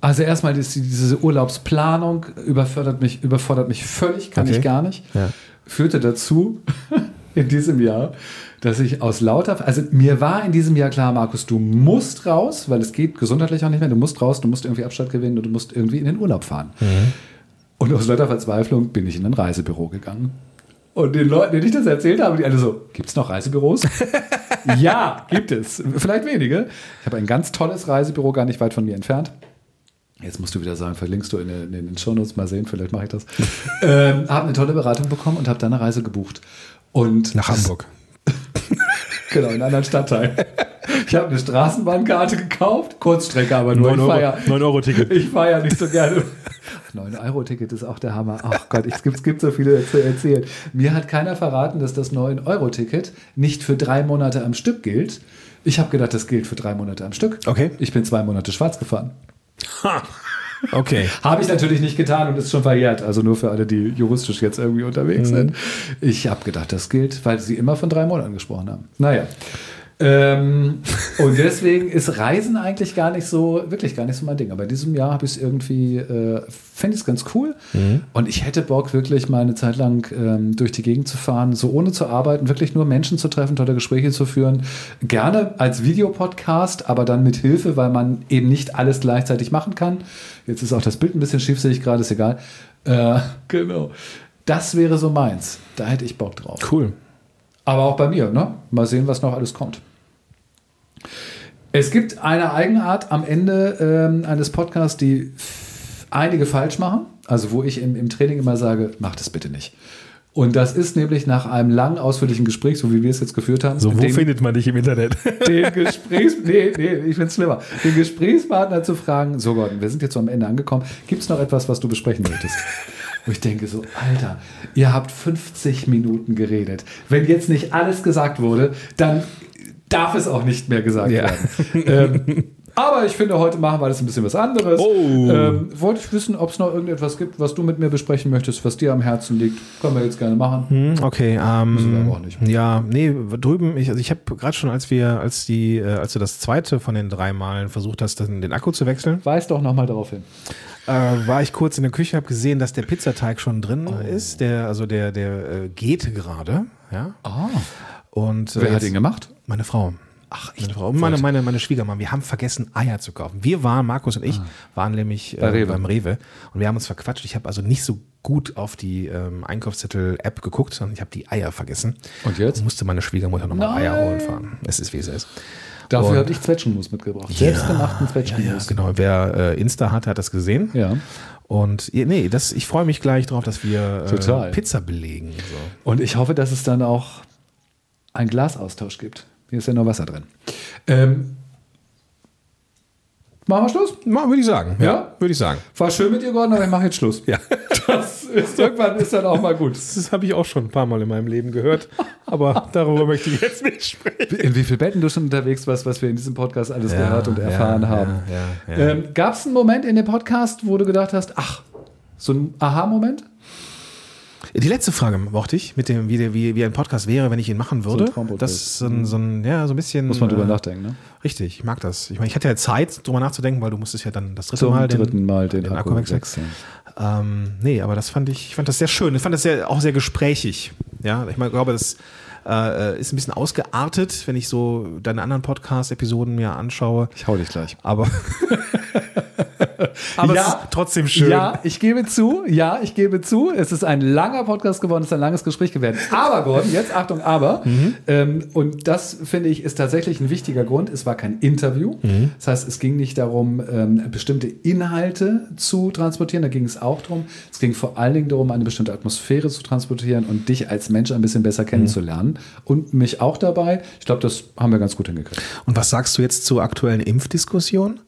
Also erstmal diese Urlaubsplanung überfordert mich, überfordert mich völlig, kann Okay. ich gar nicht. Ja. Führte dazu in diesem Jahr, dass ich aus lauter, also mir war in diesem Jahr klar, Markus, du musst raus, weil es geht gesundheitlich auch nicht mehr. Du musst raus, du musst irgendwie Abstand gewinnen und du musst irgendwie in den Urlaub fahren. Und aus lauter Verzweiflung bin ich in ein Reisebüro gegangen. Und den Leuten, denen ich das erzählt habe, die alle so, gibt es noch Reisebüros? ja, gibt es. Vielleicht wenige. Ich habe ein ganz tolles Reisebüro gar nicht weit von mir entfernt. Jetzt musst du wieder sagen, verlinkst du in, den- in den Shownotes mal sehen, vielleicht mache ich das. ähm, habe eine tolle Beratung bekommen und habe dann eine Reise gebucht. Und Nach Hamburg. Genau, in einem anderen Stadtteil. Ich habe eine Straßenbahnkarte gekauft, Kurzstrecke aber nur. Neun Ich Euro- fahre ja, neun Euro Ticket. Ich fahre ja nicht so gerne. 9-Euro-Ticket ist auch der Hammer. Ach Gott, es gibt, es gibt so viele zu erzählen. Mir hat keiner verraten, dass das 9-Euro-Ticket nicht für drei Monate am Stück gilt. Ich habe gedacht, das gilt für drei Monate am Stück. Okay. Ich bin zwei Monate schwarz gefahren. Okay. Habe ich natürlich nicht getan und ist schon verjährt. Also nur für alle, die juristisch jetzt irgendwie unterwegs sind. Ich habe gedacht, das gilt, weil sie immer von drei Monaten gesprochen haben. Naja. Ähm, und deswegen ist Reisen eigentlich gar nicht so, wirklich gar nicht so mein Ding. Aber in diesem Jahr habe ich es irgendwie, äh, fände ich es ganz cool. Und ich hätte Bock, wirklich mal eine Zeit lang ähm, durch die Gegend zu fahren, so ohne zu arbeiten, wirklich nur Menschen zu treffen, tolle Gespräche zu führen. Gerne als Videopodcast, aber dann mit Hilfe, weil man eben nicht alles gleichzeitig machen kann. Jetzt ist auch das Bild ein bisschen schief, sehe ich gerade, ist egal. Äh, genau. Das wäre so meins. Da hätte ich Bock drauf. Cool. Aber auch bei mir, ne? Mal sehen, was noch alles kommt. Es gibt eine Eigenart am Ende ähm, eines Podcasts, die einige falsch machen. Also wo ich im, im Training immer sage, mach das bitte nicht. Und das ist nämlich nach einem langen, ausführlichen Gespräch, so wie wir es jetzt geführt haben. So, wo den- findet man dich im Internet? den Gesprächs... Nee, nee, ich finde es schlimmer. Den Gesprächspartner zu fragen, so Gordon, wir sind jetzt so am Ende angekommen. Gibt es noch etwas, was du besprechen möchtest? Wo ich denke so, Alter, ihr habt 50 Minuten geredet. Wenn jetzt nicht alles gesagt wurde, dann darf es auch nicht mehr gesagt Ja. werden. ähm, aber ich finde, heute machen wir das ein bisschen was anderes. Oh. Ähm, wollte ich wissen, ob es noch irgendetwas gibt, was du mit mir besprechen möchtest, was dir am Herzen liegt. Können wir jetzt gerne machen. Hm, Okay, ähm, auch nicht. ja, nee, drüben, ich, also ich habe gerade schon, als wir, als die, äh, als du das zweite von den drei Malen versucht hast, den, den Akku zu wechseln, Weis doch nochmal darauf hin. äh, war ich kurz in der Küche, habe gesehen, dass der Pizzateig schon drin ist, der, also der, der äh, geht gerade, ja. Ah. Und äh, Wer hat jetzt- ihn gemacht? Meine Frau. Ach, meine Frau und meine, meine, meine Schwiegermama, wir haben vergessen, Eier zu kaufen. Wir waren, Markus und ich, waren nämlich äh, Bei Rewe. beim Rewe und wir haben uns verquatscht. Ich habe also nicht so gut auf die ähm, Einkaufszettel-App geguckt, sondern ich habe die Eier vergessen. Und jetzt? musste meine Schwiegermutter nochmal Eier holen fahren. Es ist, wie es ist. Dafür Und- habe ich Zwetschgenmus mitgebracht. Selbstgemachten Ja, Zwetschgenmus. genau. Wer äh, Insta hat, hat das gesehen. Ja. Und ja, nee, das, ich freue mich gleich drauf, dass wir äh, Pizza belegen. So. Und ich hoffe, dass es dann auch einen Glasaustausch gibt. Hier ist ja nur Wasser drin. Ähm, machen wir Schluss? Ma, würde ich sagen. Ja? würde ich sagen. War schön mit dir, Gordon, aber ich mache jetzt Schluss. Ja. Das ist, irgendwann ist dann auch mal gut. Das habe ich auch schon ein paar Mal in meinem Leben gehört. Aber darüber möchte ich jetzt nicht sprechen. In wie vielen Betten du schon unterwegs warst, was wir in diesem Podcast alles gehört und erfahren ja, haben. ja, ja. Ähm, Gab es einen Moment in dem Podcast, wo du gedacht hast, ach, so ein Aha-Moment? Die letzte Frage mochte ich, mit dem, wie, der- wie, wie ein Podcast wäre, wenn ich ihn machen würde. So ein das ist so ein, so ein, ja, so ein bisschen. Muss man drüber äh, nachdenken, ne? Richtig, ich mag das. Ich meine, ich hatte ja Zeit, drüber nachzudenken, weil du musstest ja dann das dritte Zum Mal den, dritten Mal den, Akku Akku wechseln. wechseln. Ähm, nee, aber das fand ich, ich fand das sehr schön. Ich fand das sehr, auch sehr gesprächig. Ja, ich meine, glaube, das äh, ist ein bisschen ausgeartet, wenn ich so deine anderen Podcast-Episoden mir anschaue. Ich hau dich gleich. Aber, aber Ja. es ist trotzdem schön. Ja, ich gebe zu, ja, ich gebe zu, es ist ein langer Podcast geworden, es ist ein langes Gespräch geworden. Aber, Gordon, jetzt Achtung, aber, ähm, und das finde ich ist tatsächlich ein wichtiger Grund, es war kein Interview. Das heißt, es ging nicht darum, ähm, bestimmte Inhalte zu transportieren, da ging es auch darum, es ging vor allen Dingen darum, eine bestimmte Atmosphäre zu transportieren und dich als Mensch ein bisschen besser kennenzulernen und mich auch dabei. Ich glaube, das haben wir ganz gut hingekriegt. Und was sagst du jetzt zur aktuellen Impfdiskussion?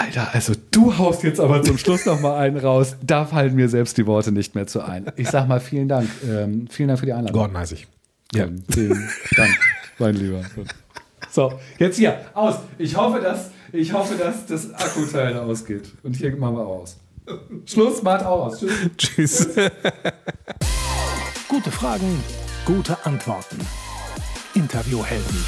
Alter, also du haust jetzt aber zum Schluss noch mal einen raus. Da fallen mir selbst die Worte nicht mehr zu ein. Ich sag mal vielen Dank. Ähm, vielen Dank für die Einladung. Gordon heiße ich. Ja, vielen Dank, mein Lieber. So, jetzt hier, aus. Ich hoffe, dass, ich hoffe, dass das Akkuteil ausgeht. Und hier machen wir aus. Schluss, macht aus. Tschüss. Tschüss. Gute Fragen, gute Antworten. Interviewhelden.